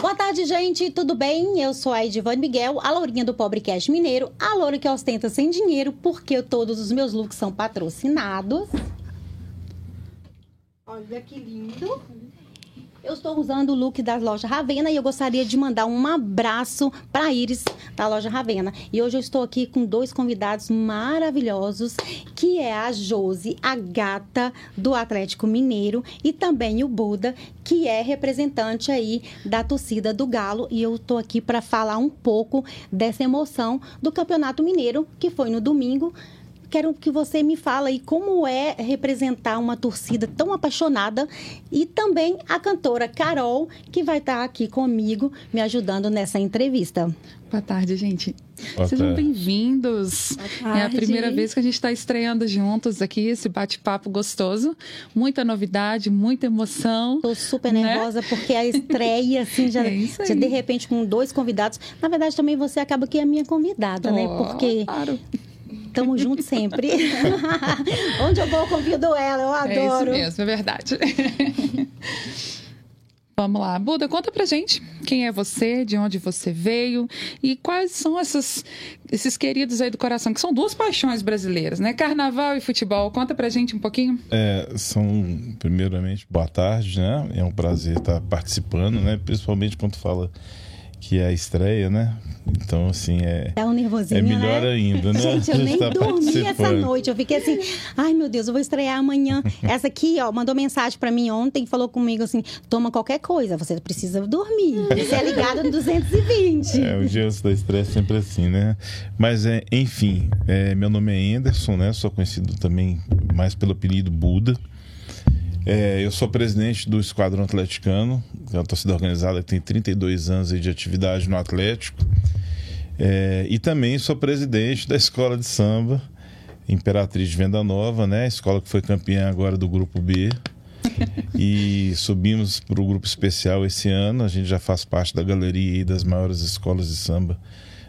Boa tarde, gente. Tudo bem? Eu sou a Edivane Miguel, a lourinha do Pobrecast Mineiro, a loura que ostenta sem dinheiro, porque todos os meus looks são patrocinados. Olha que lindo. Eu estou usando o look da loja Ravena e eu gostaria de mandar um abraço para Iris da loja Ravena. E hoje eu estou aqui com dois convidados maravilhosos, que é a Josi, a gata do Atlético Mineiro, e também o Buda, que é representante aí da torcida do Galo. E eu estou aqui para falar um pouco dessa emoção do Campeonato Mineiro, que foi no domingo quero que você me fale aí como é representar uma torcida tão apaixonada e também a cantora Carol, que vai estar aqui comigo me ajudando nessa entrevista. Boa tarde, gente. Boa Sejam tarde. bem-vindos. É a primeira vez que a gente está estreando juntos aqui, esse bate-papo gostoso. Muita novidade, muita emoção. Tô super Né? nervosa porque a estreia, assim, já, É já de repente com dois convidados. Na verdade, também você acaba que é a minha convidada, né? Oh, Porque Claro. Estamos juntos sempre. Onde eu vou, eu convido ela, eu É isso adoro. mesmo, é verdade. Vamos lá. Buda, conta pra gente quem é você, de onde você veio e quais são essas, esses queridos aí do coração, que são duas paixões brasileiras, né? Carnaval e futebol. Conta pra gente um pouquinho. É, são, primeiramente, boa tarde, né? É um prazer estar participando, né? Principalmente quando fala que é a estreia, né? Então, assim, é, É um nervosinho, é melhor né? ainda, né? Gente, eu nem Tá dormi essa noite. Eu fiquei assim, ai meu Deus, eu vou estrear amanhã. Essa aqui, ó, mandou mensagem pra mim ontem, falou comigo assim: toma qualquer coisa, você precisa dormir. Você é ligado no 220. É, o dia da estreia é sempre assim, né? Mas, é, enfim, é, meu nome é Anderson, né? Sou conhecido também mais pelo apelido Buda. É, eu sou presidente do Esquadrão Atleticano, que é uma torcida organizada que tem 32 anos de atividade no Atlético. É, e também sou presidente da Escola de Samba Imperatriz de Venda Nova, né? Escola que foi campeã agora do Grupo B. E subimos para o grupo especial esse ano. A gente já faz parte da galeria das maiores escolas de samba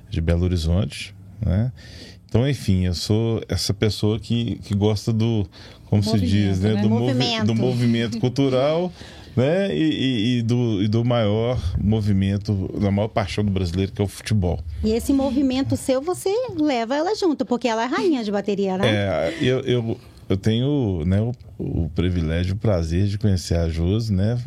de Belo Horizonte, né? Então, enfim, eu sou essa pessoa que, que gosta do, como se diz, né? né? Do, movi- Movimento. do movimento cultural, né? E, e- e do, e do maior movimento, da maior paixão do brasileiro, que é o futebol. E esse movimento seu, você leva ela junto, porque ela é rainha de bateria, né? É, eu, eu, eu tenho né, o, o privilégio, o prazer de conhecer a Josi, né?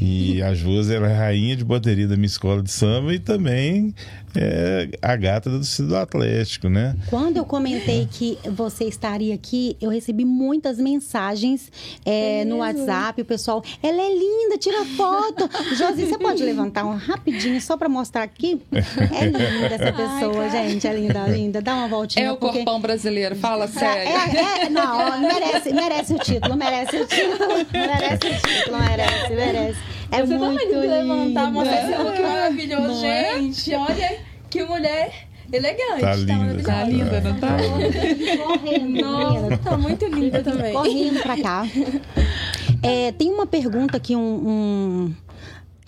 E a Josi ela é rainha de bateria da minha escola de samba e também é a gata do do Atlético, né? Quando eu comentei que você estaria aqui, eu recebi muitas mensagens é, no WhatsApp, o pessoal, ela é linda, tira foto. Josi, você pode levantar um rapidinho só para mostrar aqui? É linda essa pessoa, gente, é linda, linda. Dá uma voltinha. É o porque... corpão brasileiro, fala É, sério. é, é, não, merece, merece o título, merece o título, merece o título, merece, merece. É Você muito também que levantar, linda. mostrar esse look maravilhoso, Não é? gente. Olha que mulher elegante. Tá linda. Tá linda, não tá? Correndo, Nossa, tá muito linda também. correndo pra cá. É, tem uma pergunta que um, um,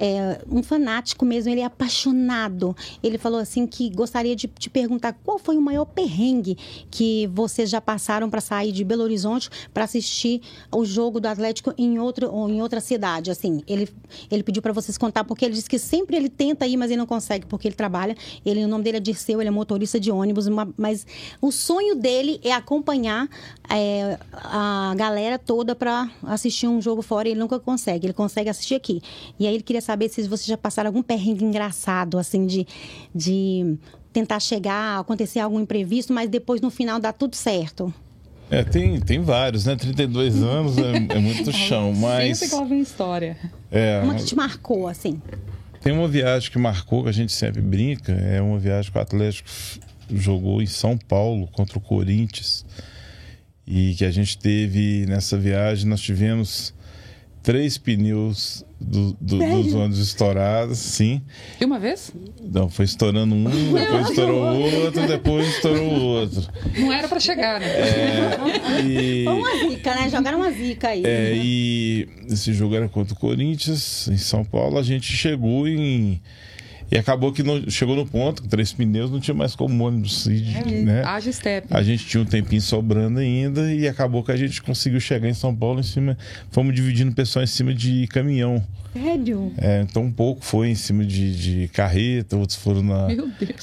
é, um fanático mesmo, ele é apaixonado. Ele falou assim que gostaria de te perguntar qual foi o maior perrengue que vocês já passaram para sair de Belo Horizonte para assistir o jogo do Atlético em outro ou em outra cidade. Assim, ele ele pediu para vocês contar porque ele disse que sempre ele tenta ir, mas ele não consegue porque ele trabalha. Ele o nome dele é Dirceu, ele é motorista de ônibus, mas o sonho dele é acompanhar é, a galera toda para assistir um jogo fora e ele nunca consegue. Ele consegue assistir aqui. E aí ele queria saber se vocês já passaram algum perrengue engraçado, assim, de, de tentar chegar, acontecer algum imprevisto, mas depois no final dá tudo certo. É, tem, tem vários, né? 32 anos é, é muito chão, mas Sempre que vem história. é, Uma que te marcou, assim. tem uma viagem que marcou, que a gente sempre brinca, é uma viagem que o Atlético jogou em São Paulo contra o Corinthians. E que a gente teve nessa viagem, nós tivemos três pneus do, do, dos ônibus estourados, sim. E uma vez? Não, foi estourando um, depois estourou o outro, depois estourou o outro. Não era pra chegar, né? É, e, Foi uma zica, né? Jogaram uma zica aí. é, e esse jogo era contra o Corinthians, em São Paulo. A gente chegou em, E acabou que não, chegou no ponto, com três pneus, não tinha mais como ônibus ir, né? Haja step. A gente tinha um tempinho sobrando ainda e acabou que a gente conseguiu chegar em São Paulo em cima. Fomos dividindo o pessoal em cima de caminhão. Sério? É, então um pouco foi em cima de, de carreta, outros foram na,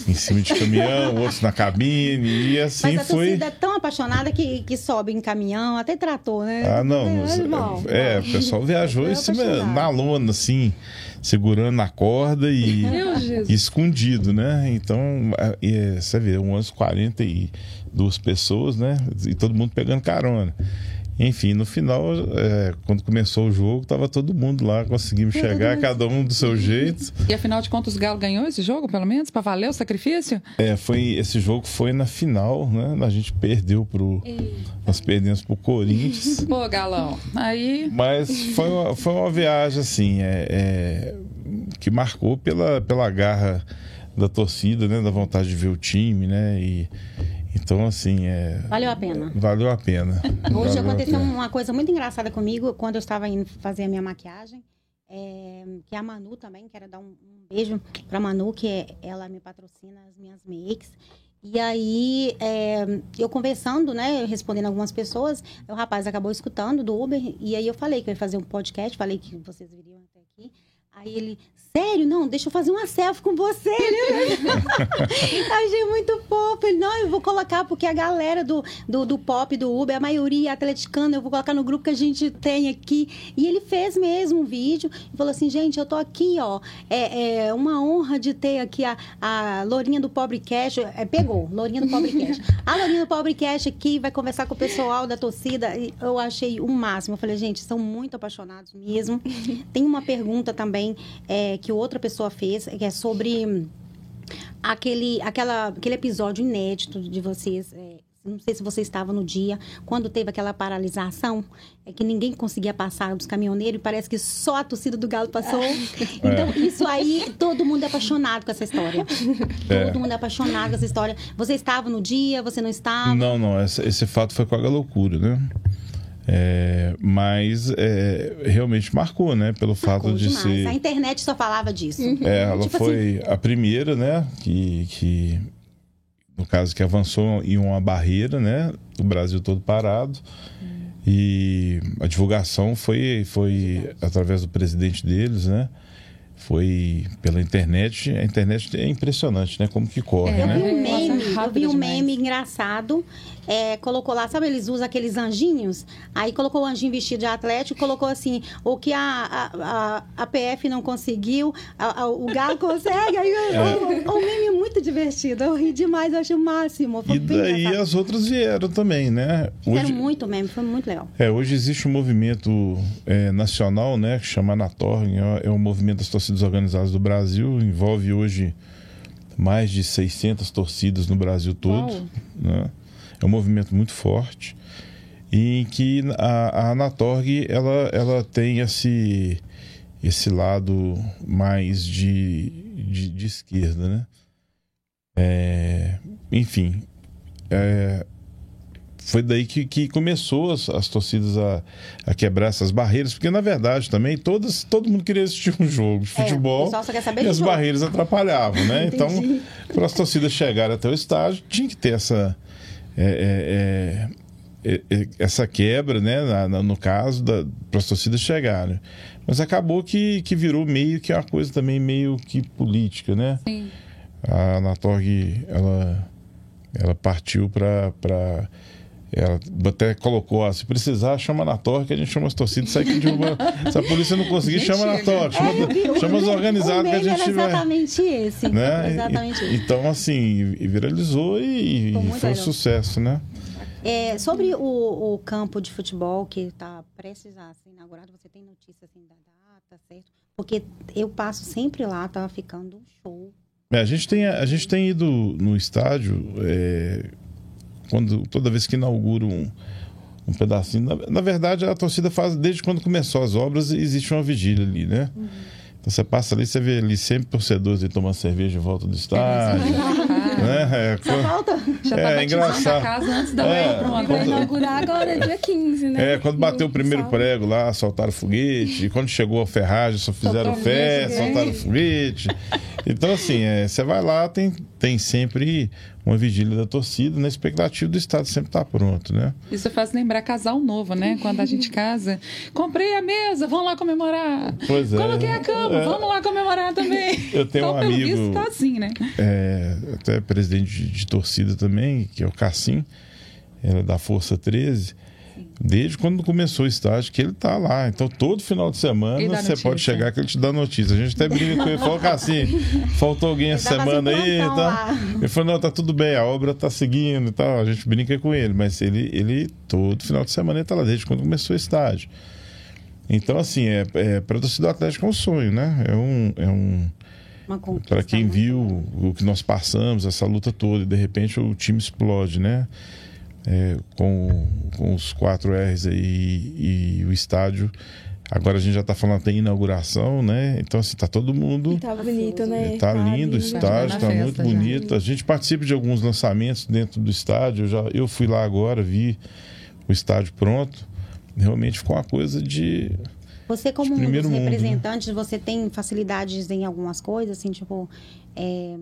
em cima de caminhão, outros na cabine, e assim Mas a foi. torcida é tão apaixonada que, que sobe em caminhão, até trator, né? Ah, não. É, irmão. é, o pessoal viajou Eu em cima, na lona, assim, segurando na corda e, e escondido, né? Então, a- é, você vê, umas 42 pessoas, né? E todo mundo pegando carona. Enfim, no final, é, quando começou o jogo, tava todo mundo lá, conseguimos chegar, cada um do seu jeito. E afinal de contas, o Galo ganhou esse jogo, pelo menos, pra valer o sacrifício? É, foi, esse jogo foi na final, né? A gente perdeu pro. Nós perdemos pro Corinthians. Pô, Galão. Aí. Mas foi uma, foi uma viagem, assim, é, é, que marcou pela, pela garra da torcida, né? Da vontade de ver o time, né? E, então, assim, é, Valeu a pena. valeu a pena. Hoje Valeu aconteceu pena. uma coisa muito engraçada comigo quando eu estava indo fazer a minha maquiagem. é, que a Manu também, quero dar um, um beijo pra Manu, que é- ela me patrocina as minhas makes. E aí, é, eu conversando, né, respondendo algumas pessoas, o rapaz acabou escutando do Uber, e aí eu falei que eu ia fazer um podcast, falei que vocês viriam até aqui. Aí ele, sério? Não, deixa eu fazer uma selfie com você. Achei muito fofo. Ele, não, eu vou colocar, porque a galera do, do, do pop, do Uber, a maioria é atleticana, eu vou colocar no grupo que a gente tem aqui. E ele fez mesmo um vídeo e falou assim, gente, eu tô aqui, ó. É, é uma honra de ter aqui a, a Lourinha do Pobre Cash. É, pegou, Lourinha do Pobre Cash. A Lourinha do Pobre Cash aqui vai conversar com o pessoal da torcida. Eu achei o máximo. Eu falei, gente, são muito apaixonados mesmo. Tem uma pergunta também é, que outra pessoa fez, que é sobre aquele, aquela, aquele episódio inédito de vocês. é, não sei se você estava no dia, quando teve aquela paralisação, é que ninguém conseguia passar dos caminhoneiros e parece que só a torcida do Galo passou. Então, isso aí, todo mundo é apaixonado com essa história. É. Todo mundo é apaixonado com essa história. Você estava no dia, você não estava? Não, não, essa- esse fato foi com a loucura, né? É, mas é, realmente marcou, né? Pelo fato Marcou de demais. ser. A internet só falava disso. É, ela Tipo foi a primeira, né? Que, que, no caso, que avançou em uma barreira, né? O Brasil todo parado. E a divulgação foi, foi através do presidente deles, né? Foi pela internet. A internet é impressionante, né? Como que corre, É, Eu né? vi um meme, eu rápido vi um demais. meme engraçado. É, colocou lá, sabe, eles usam aqueles anjinhos? Aí colocou o anjinho vestido de atlético, colocou assim, o que a, a, a, a PF não conseguiu, a- a- o Galo consegue. Aí o, o meme é muito divertido. Eu ri demais, eu achei o máximo. Foi E daí engraçado. as outras vieram também, né? Fizeram muito meme, foi muito legal. É, hoje existe um movimento é, nacional, né, que chama Anatorg, é, é um movimento das torcidas organizadas do Brasil, envolve hoje mais de 600 torcidas no Brasil todo, né? É um movimento muito forte e em que a, a Anatorg ela, ela tem esse esse lado mais de, de, de esquerda, né? É, enfim, é, foi daí que, que começou as, as torcidas a, a quebrar essas barreiras, porque na verdade também todas, todo mundo queria assistir um jogo de É, futebol saber e as jogo. barreiras atrapalhavam, né? então, para as torcidas chegarem até o estádio, tinha que ter essa, é, é, é, é, essa quebra, né? na- na- no caso, para as torcidas chegarem. Mas acabou que, que virou meio que uma coisa também meio que política, né? Sim. A Anatorg, ela, ela partiu para. Ela até colocou, ó, se precisar, chama a Anatorg, que a gente chama as torcidas, sai que derruba. Se a polícia não conseguir, chama a Anatorg, chama, É, chama os organizados que a gente vai. exatamente esse. Né? Exatamente E-. Então, assim, viralizou e, Foi e foi um sucesso, né? É, sobre o, o campo de futebol que está prestes a ser inaugurado, você tem notícia assim da data, certo? Porque eu passo sempre lá, tá ficando um show. É, a, gente tem, a gente tem ido no estádio é, quando, toda vez que inaugura um, um pedacinho. Na, na verdade, a torcida faz, desde quando começou as obras, existe uma vigília ali, né? Então você passa ali, você vê ali sempre torcedores aí tomando cerveja em volta do estádio. Né? É, Só falta. Já tá É, engraçado. a casa antes da É. Vai inaugurar agora, dia 15, né? É, quando bateu o primeiro prego lá, soltaram foguete. E quando chegou a ferragem, só fizeram Soltou festa, foguete, soltaram foguete. Então, assim, é, você vai lá, tem, tem sempre uma vigília da torcida, na expectativa do Estado sempre estar pronto, né? Isso faz lembrar casal novo, né? Quando a gente casa. Comprei a mesa, vamos lá comemorar. Pois é. Coloquei a cama, É. vamos lá comemorar também. Eu tenho então, um pelo amigo- visto, tá assim, né? É, até presidente de, de torcida também, que é o Cassim, ele é da Força 13. Desde quando começou o estágio, que ele tá lá. Então, todo final de semana, você pode chegar que ele te dá notícia. A gente até brinca com ele, falou, Cassim, faltou alguém essa Ele dava semana assim, aí. Tá? lá. Ele falou, não, tá tudo bem, a obra tá seguindo e tal. A gente brinca com ele, mas ele, ele todo final de semana, ele tá lá, desde quando começou o estágio. Então, assim, é, é, para torcida do Atlético é um sonho, né? É um... É um para quem muito viu o que nós passamos, essa luta toda, e de repente o time explode, né? É, com, com os quatro R's aí e o estádio. Agora a gente já está falando até em inauguração, né? Então, assim, tá todo mundo. Tá bonito, né? Tá lindo o estádio, tá festa muito já. bonito. A gente participa de alguns lançamentos dentro do estádio. Eu, já, eu fui lá agora, vi o estádio pronto. Realmente ficou uma coisa de. Você, como de um dos mundo, né? representantes, você tem facilidades em algumas coisas, assim, tipo. é,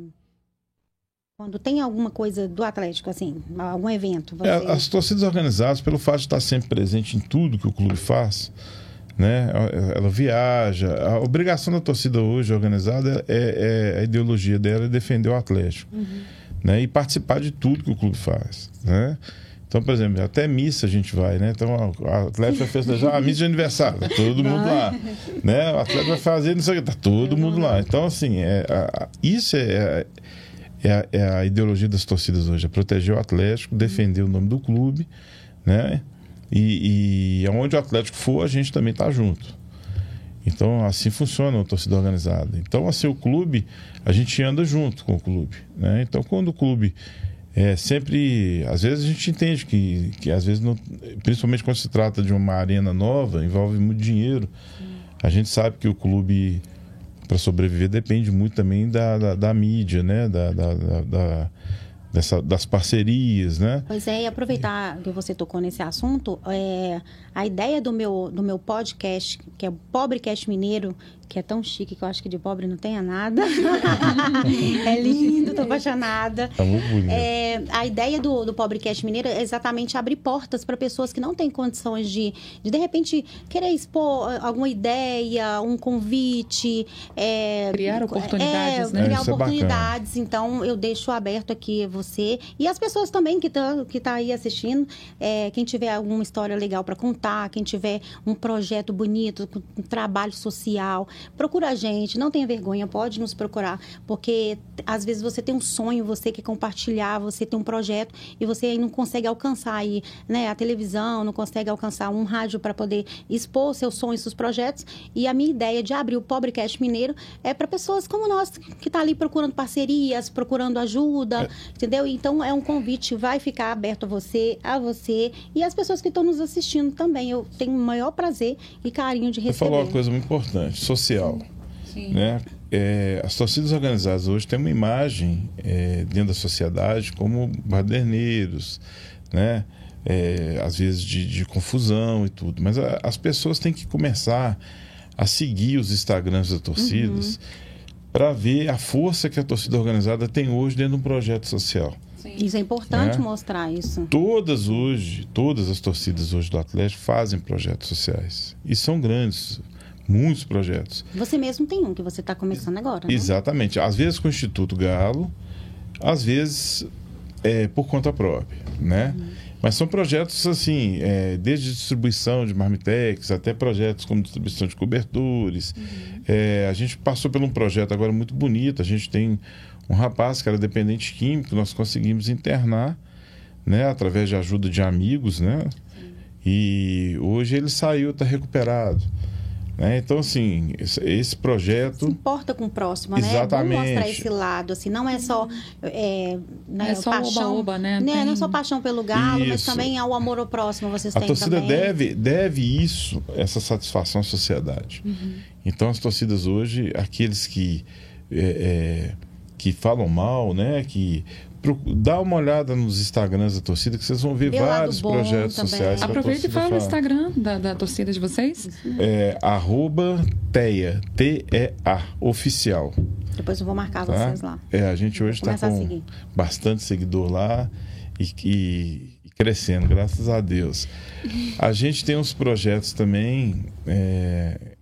Quando tem alguma coisa do Atlético, assim, algum evento, você... É, as torcidas organizadas, pelo fato de estar sempre presente em tudo que o clube faz, né? Ela viaja. A obrigação da torcida hoje organizada é, é a ideologia dela é defender o Atlético, né? E participar de tudo que o clube faz, né? Então, por exemplo, até missa a gente vai, né? Então, a Atlético vai festejar a missa de aniversário, tá todo mundo lá, né? O Atlético vai fazer, não sei o que, tá todo mundo lá. Então, assim, é, a- a- isso é, é, a, é a ideologia das torcidas hoje, é proteger o Atlético, defender o nome do clube, né? E, e aonde o Atlético for, a gente também tá junto. Então, assim funciona a torcida organizada. Então, assim, o clube, a gente anda junto com o clube, né? Então, quando o clube é sempre... Às vezes a gente entende que, que às vezes, não, principalmente quando se trata de uma arena nova, envolve muito dinheiro. A gente sabe que o clube, para sobreviver, depende muito também da, da, da mídia, né? Da, da, da- dessa, das parcerias, né? Pois é, e aproveitar que você tocou nesse assunto, é, a ideia do meu, do meu podcast, que é o Pobrecast Mineiro, que é tão chique que eu acho que de pobre não tenha nada. é lindo, tô apaixonada. Tá muito bonito. É, a ideia do, do Pobrecast Mineiro é exatamente abrir portas para pessoas que não têm condições de, de, de repente, querer expor ah, alguma ideia, um convite. é, Criar oportunidades, é, né? Criar É, é oportunidades. então, eu deixo aberto aqui você e as pessoas também que estão que tá aí assistindo. é, quem tiver alguma história legal para contar, quem tiver um projeto bonito, com um trabalho social, procura a gente. Não tenha vergonha, pode nos procurar, porque às vezes você tem um sonho, você quer compartilhar, você tem um projeto e você aí não consegue alcançar aí, né, a televisão, não consegue alcançar um rádio para poder expor seus sonhos, seus projetos. E a minha ideia de abrir o Pobrecast Mineiro é para pessoas como nós, que tá ali procurando parcerias, procurando ajuda, entendeu? Então é um convite, vai ficar aberto a você, a você e as pessoas que estão nos assistindo também. Eu tenho o maior prazer e carinho de Você receber. falou uma coisa muito importante, social. Sim. Né? É, as torcidas organizadas hoje têm uma imagem é, dentro da sociedade como baderneiros, né? É, às vezes de, de confusão e tudo. Mas a- as pessoas têm que começar a seguir os Instagrams das torcidas para ver a força que a torcida organizada tem hoje dentro de um projeto social. Isso é importante É. mostrar isso. Todas hoje, todas as torcidas hoje do Atlético fazem projetos sociais. E são grandes, muitos projetos. Você mesmo tem um que você está começando agora, né? Exatamente. Às vezes com o Instituto Galo, às vezes é, por conta própria, né? Mas são projetos assim, é, desde distribuição de marmitex até projetos como distribuição de cobertores. É, a gente passou por um projeto agora muito bonito. A gente tem um rapaz que era dependente químico, nós conseguimos internar, né? Através de ajuda de amigos, né? E hoje ele saiu, está recuperado. Né? Então, assim, esse, esse Se projeto. importa com o próximo, né? É Exatamente. mostrar esse lado, assim, não é só é, né, É só paixão, oba-oba, né? Não é Tem- só paixão pelo galo, mas Isso. também ao amor ao próximo vocês A têm torcida também. deve, deve isso, essa satisfação à sociedade. Uhum. Então, as torcidas hoje, aqueles que, é, é, que falam mal, né? Que dá uma olhada nos Instagrams da torcida que vocês vão ver o vários bom projetos também. sociais. Aproveita e fala o faz. Instagram da, da torcida de vocês. É arroba TEA, T-E-A, oficial. Depois eu vou marcar Tá? vocês lá. É, a gente hoje está com bastante seguidor lá e, e- e crescendo, graças a Deus. A gente tem uns projetos também, é,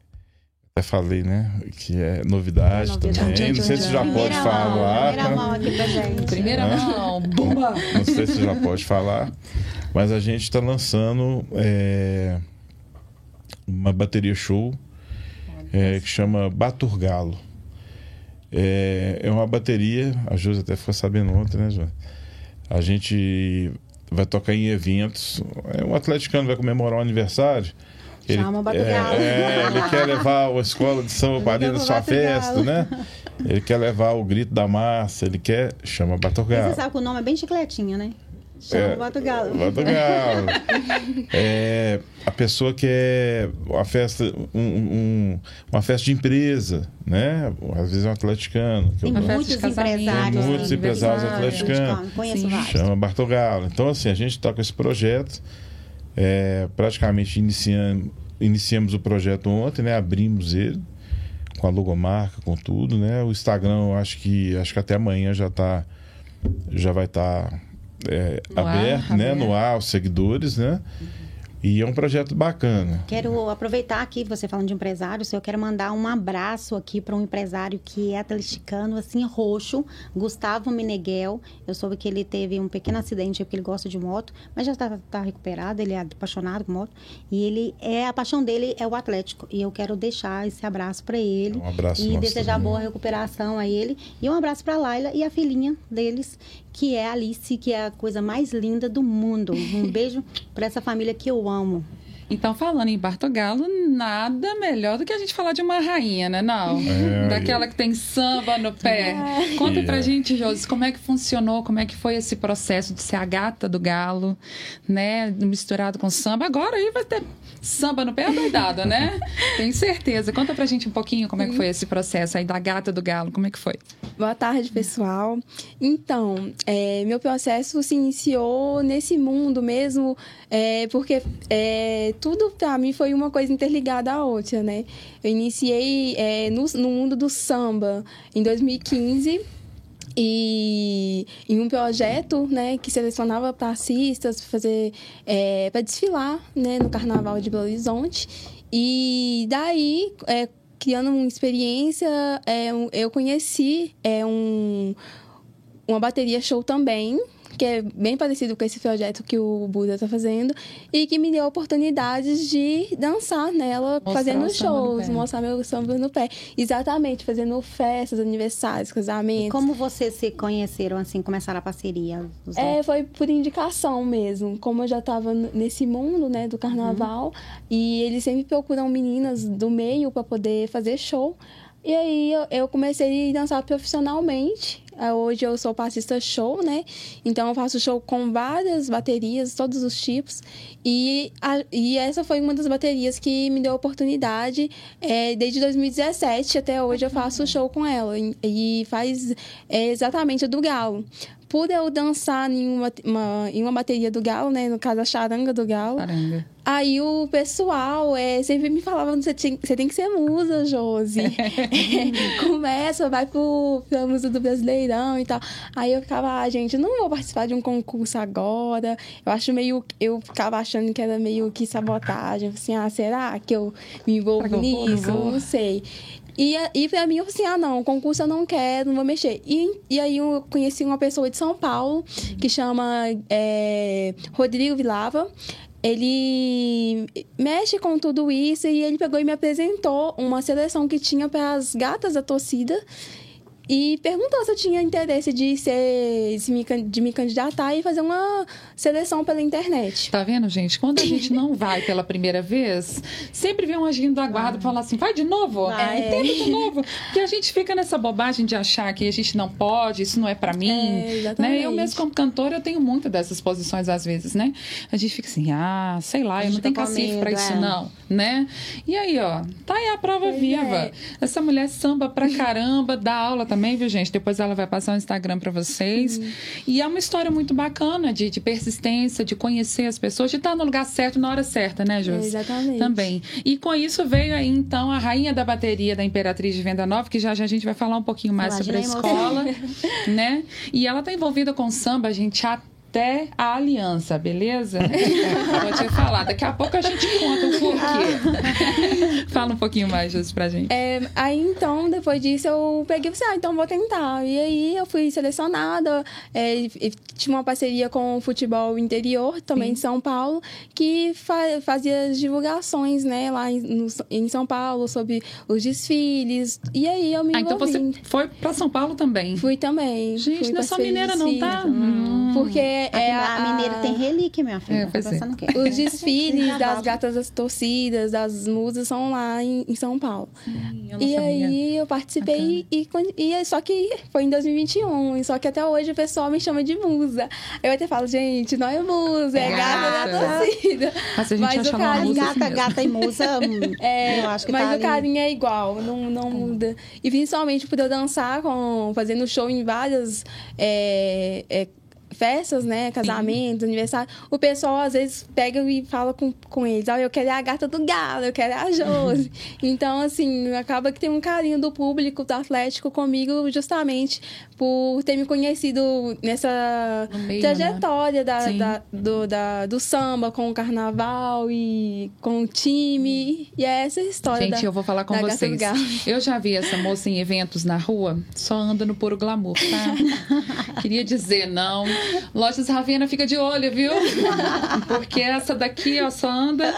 até falei, né? Que é novidade, É novidade. também. Não sei se já pode mão, falar. Primeira mão aqui pra gente. Primeira É. mão, bomba! Não sei se já pode falar, mas a gente está lançando é, uma bateria show é, que chama Baturgalo. É, é uma bateria, a Josi até ficou sabendo ontem, né, Josi? A gente vai tocar em eventos. É, um atleticano vai comemorar um aniversário. Chama o é, é, ele quer levar a escola de samba para dentro da Leva o sua festa, né? Ele quer levar o grito da massa, ele quer. Chama Baturgalo. Você sabe que o nome é bem chicletinho, né? Chama É, o Bato Galo. Bato Galo. É, a pessoa quer uma festa, um- um- uma festa de empresa, né? Às vezes é um atleticano. que Tem muitos empresários. Tem muitos empresários aniversário. atleticanos. Conheço vários. Chama Bartogalo. Então, assim, a gente está com esse projeto. É, praticamente iniciando, iniciamos o projeto ontem, né? Abrimos ele com a logomarca, com tudo, né? O Instagram, eu acho que acho que até amanhã já tá já vai estar No ar, aberto, né? aberto. No ar, os seguidores, né? E é um projeto bacana. Quero aproveitar aqui, você falando de empresários, eu quero mandar um abraço aqui para um empresário que é atleticano, assim, roxo, Gustavo Meneghel. Eu soube que ele teve um pequeno acidente porque ele gosta de moto, mas já está tá recuperado, ele é apaixonado por moto. E ele é, a paixão dele é o Atlético. E eu quero deixar esse abraço para ele. Um abraço E desejar também. boa recuperação a ele. E um abraço para Laila e a filhinha deles, que é a Alice, que é a coisa mais linda do mundo. Um beijo para essa família que eu amo. Então, falando em Bartogalo, nada melhor do que a gente falar de uma rainha, né, não? É, Daquela que tem samba no pé. Conta pra É. gente, Josi, como é que funcionou, como é que foi esse processo de ser a gata do galo, né? Misturado com samba. Agora aí vai ter samba no pé doidado, né? Tenho certeza. Conta pra gente um pouquinho como é que foi esse processo aí da gata do galo, como é que foi? Boa tarde, pessoal. Então, é, meu processo se iniciou nesse mundo mesmo, é, porque é, tudo para mim foi uma coisa interligada à outra, né? Eu iniciei é, no, no mundo do samba em 2015 e em um projeto né que selecionava passistas para fazer é, para desfilar né no Carnaval de Belo Horizonte e daí é, criando uma experiência é, eu conheci é, um uma bateria show também que é bem parecido com esse projeto que o Buda está fazendo e que me deu oportunidades de dançar nela, Mostrar fazendo shows, mostrar meu samba no pé. Exatamente, fazendo festas, aniversários, casamentos. Como vocês se conheceram, assim, começaram a parceria? É, foi por indicação mesmo. Como eu já estava nesse mundo, né, do carnaval, e eles sempre procuram meninas do meio para poder fazer show. E aí eu, eu comecei a dançar profissionalmente. Ah, Hoje eu sou passista show, né? Então eu faço show com várias baterias, todos os tipos. E, a- e essa foi uma das baterias que me deu a oportunidade. é, desde 2017 até hoje eu faço show com ela. E, faz é, exatamente a do Galo por eu dançar em uma, uma- em uma bateria do Galo, né? No caso, a charanga do Galo. Aí o pessoal é, sempre me falava, você tem, você tem que ser musa, Josi. É, começa, vai pro, pra musa do Brasileirão e tal. Aí eu ficava, ah, gente, não vou participar de um concurso agora. Eu acho meio... Eu ficava achando que era meio que sabotagem. Assim, ah, será que eu me envolvo nisso? Não sei. E, e pra mim, eu falei assim, ah, não, concurso eu não quero, não vou mexer. E, e aí eu conheci uma pessoa de São Paulo, que chama é, Rodrigo Vilava. Ele mexe com tudo isso e ele pegou e me apresentou uma seleção que tinha para as gatas da torcida e perguntou se eu tinha interesse de ser de me, candidatar e fazer uma seleção pela internet. Tá vendo, gente? Quando a gente não vai pela primeira vez, sempre vem um agindo da guarda pra falar assim, vai de novo? Vai. É, tenta de novo. Porque a gente fica nessa bobagem de achar que a gente não pode, isso não é pra mim. É, exatamente. né? Eu mesmo como cantora, eu tenho muito dessas posições às vezes, né? A gente fica assim, ah, sei lá, eu não tenho cacife pra medo, isso é. não, né? E aí, ó, tá aí a prova Pois viva. é. Essa mulher samba pra caramba, dá aula também também, viu, gente? Depois ela vai passar o Instagram para vocês. E é uma história muito bacana de, de persistência, de conhecer as pessoas, de estar no lugar certo na hora certa, né, Josi? É, exatamente. Também. E com isso veio aí, então, a rainha da bateria da Imperatriz de Venda Nova, que já, já a gente vai falar um pouquinho mais sobre a escola, né? E ela tá envolvida com samba, gente, até a aliança, beleza? Vou te falar, daqui a pouco a gente conta o porquê. Fala um pouquinho mais, Josi, pra gente. É, aí então, depois disso, eu peguei e falei, ah, então vou tentar. E aí eu fui selecionada, é, tinha uma parceria com o futebol interior, também Sim. de São Paulo, que fa- fazia as divulgações, né, lá em, no- em São Paulo, sobre os desfiles. E aí eu me Ah, então envolvi. você foi pra São Paulo também. Fui também. Gente, fui não é só mineira não, tá? Hum. Porque Aqui é a, a, mineira tem relíquia, minha filha. É, Tá pois é. pensando o quê? Os desfiles das gatas das torcidas, das musas, são lá em, em São Paulo. Eu não E sabia. aí eu participei e, e, e só que foi em 2021, e só que até hoje o pessoal me chama de musa. Eu até falo, gente, não é musa, é, É gata da torcida. Mas a gente Mas o carinho- musa assim Gata, mesmo. gata e musa, hum, É, eu acho que mas tá o ali. carinho é igual, não, não muda. E principalmente por eu dançar, com, fazendo show em várias é, é, festas, né? Casamentos, aniversário. O pessoal às vezes pega e fala com, com eles: Ó, eu quero a gata do galo, eu quero a Josi. então, assim, acaba que tem um carinho do público do Atlético comigo, justamente por ter me conhecido nessa meio, trajetória da, Sim. da, do, da- do samba com o carnaval e com o time. E é essa história. Gente, da- eu vou falar com da vocês. Eu já vi essa moça em eventos na rua, só anda no puro glamour, tá? Queria dizer, não. Lojas Ravena fica de olho, viu? Porque essa daqui, ó, só anda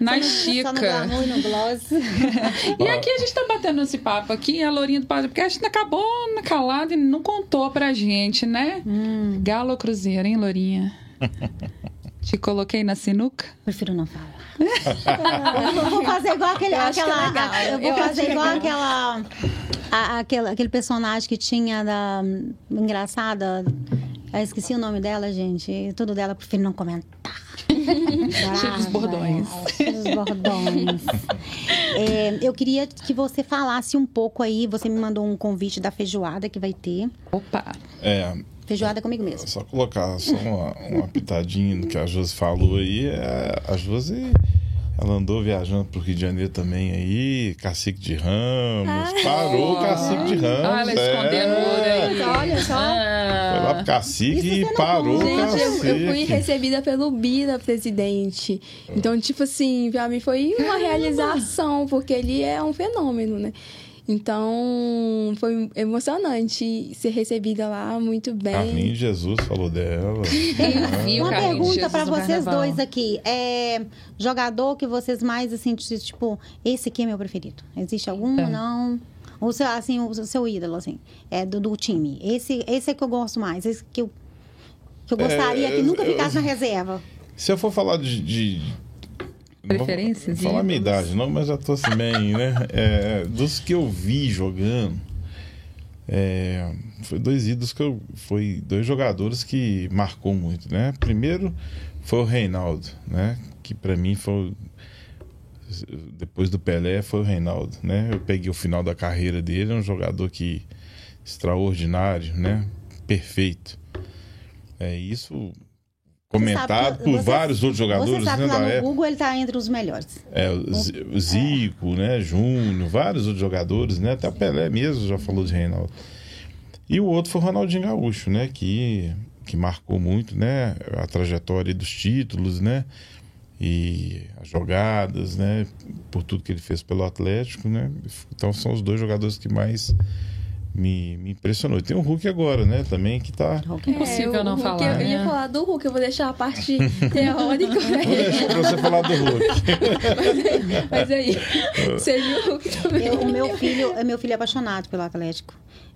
na Só no chica. glamour e no gloss. E aqui a gente tá batendo esse papo aqui, a Lourinha do Padre, porque a gente acabou calada e não contou pra gente, né? Hum. Galo Cruzeiro, hein, Lourinha? Te coloquei na sinuca? Prefiro não falar. eu vou fazer igual aquele, Eu é aquela. eu vou Eu fazer igual legal. aquela. a- aquele, aquele personagem que tinha da. Engraçada. Eu esqueci o nome dela, gente. Tudo dela eu prefiro não comentar. Cheio dos bordões. É, cheio dos bordões. É, eu queria que você falasse um pouco aí. Você me mandou um convite da feijoada que vai ter. Opa! É, Feijoada comigo mesmo. só colocar só uma, uma pitadinha no que a Josi falou aí. É, a Josi, ela andou viajando pro Rio de Janeiro também aí, Cacique de Ramos, parou o Cacique de Ramos. Ah, ela é. escondendo o olho aí. Olha só. Foi lá pro Ah, Cacique e parou o. Gente, eu, Cacique. eu fui recebida pelo Bira, presidente. Então, tipo assim, pra mim foi uma realização, porque ele é um fenômeno, né? Então, foi emocionante ser recebida lá, muito bem. Carlinhos Jesus falou dela. O Uma pergunta no vocês carnaval. dois aqui. É jogador que vocês mais, assim, tipo, esse aqui é meu preferido. Existe algum? É. Não? O seu, assim, o seu ídolo, assim, é do, do time. Esse, esse é que eu gosto mais. Esse que eu, que eu gostaria É, que nunca eu- ficasse na reserva. Se eu for falar de. de não Preferências, Falar a minha idade, não, mas já tô assim bem, né? É, dos que eu vi jogando. É, foi dois ídolos que eu. Foi dois jogadores que marcou muito, né? Primeiro foi o Reinaldo, né? Que pra mim foi. Depois do Pelé foi o Reinaldo, né? Eu peguei o final da carreira dele, é um jogador que extraordinário, né? Perfeito. É isso comentado Você por sabe- você- vários outros jogadores Você sabe né, lá no época. Google ele tá entre os melhores. É, o o Zico, né? Júnior, vários outros jogadores, né? Até o Pelé mesmo já falou de Reinaldo. E o outro foi o Ronaldinho Gaúcho, né? Que, que marcou muito, né? A trajetória dos títulos, né? E as jogadas, né? Por tudo que ele fez pelo Atlético, né? Então são os dois jogadores que mais me, me impressionou. E tem o Hulk agora, né? Também que tá... Impossível o não Hulk, falar, Eu, ia né? falar do Hulk, eu vou deixar a parte teórica, Vou né? deixar pra você falar do Hulk. Mas aí, você viu o Hulk também. Eu- o meu filho, meu filho é apaixonado pelo Atlético.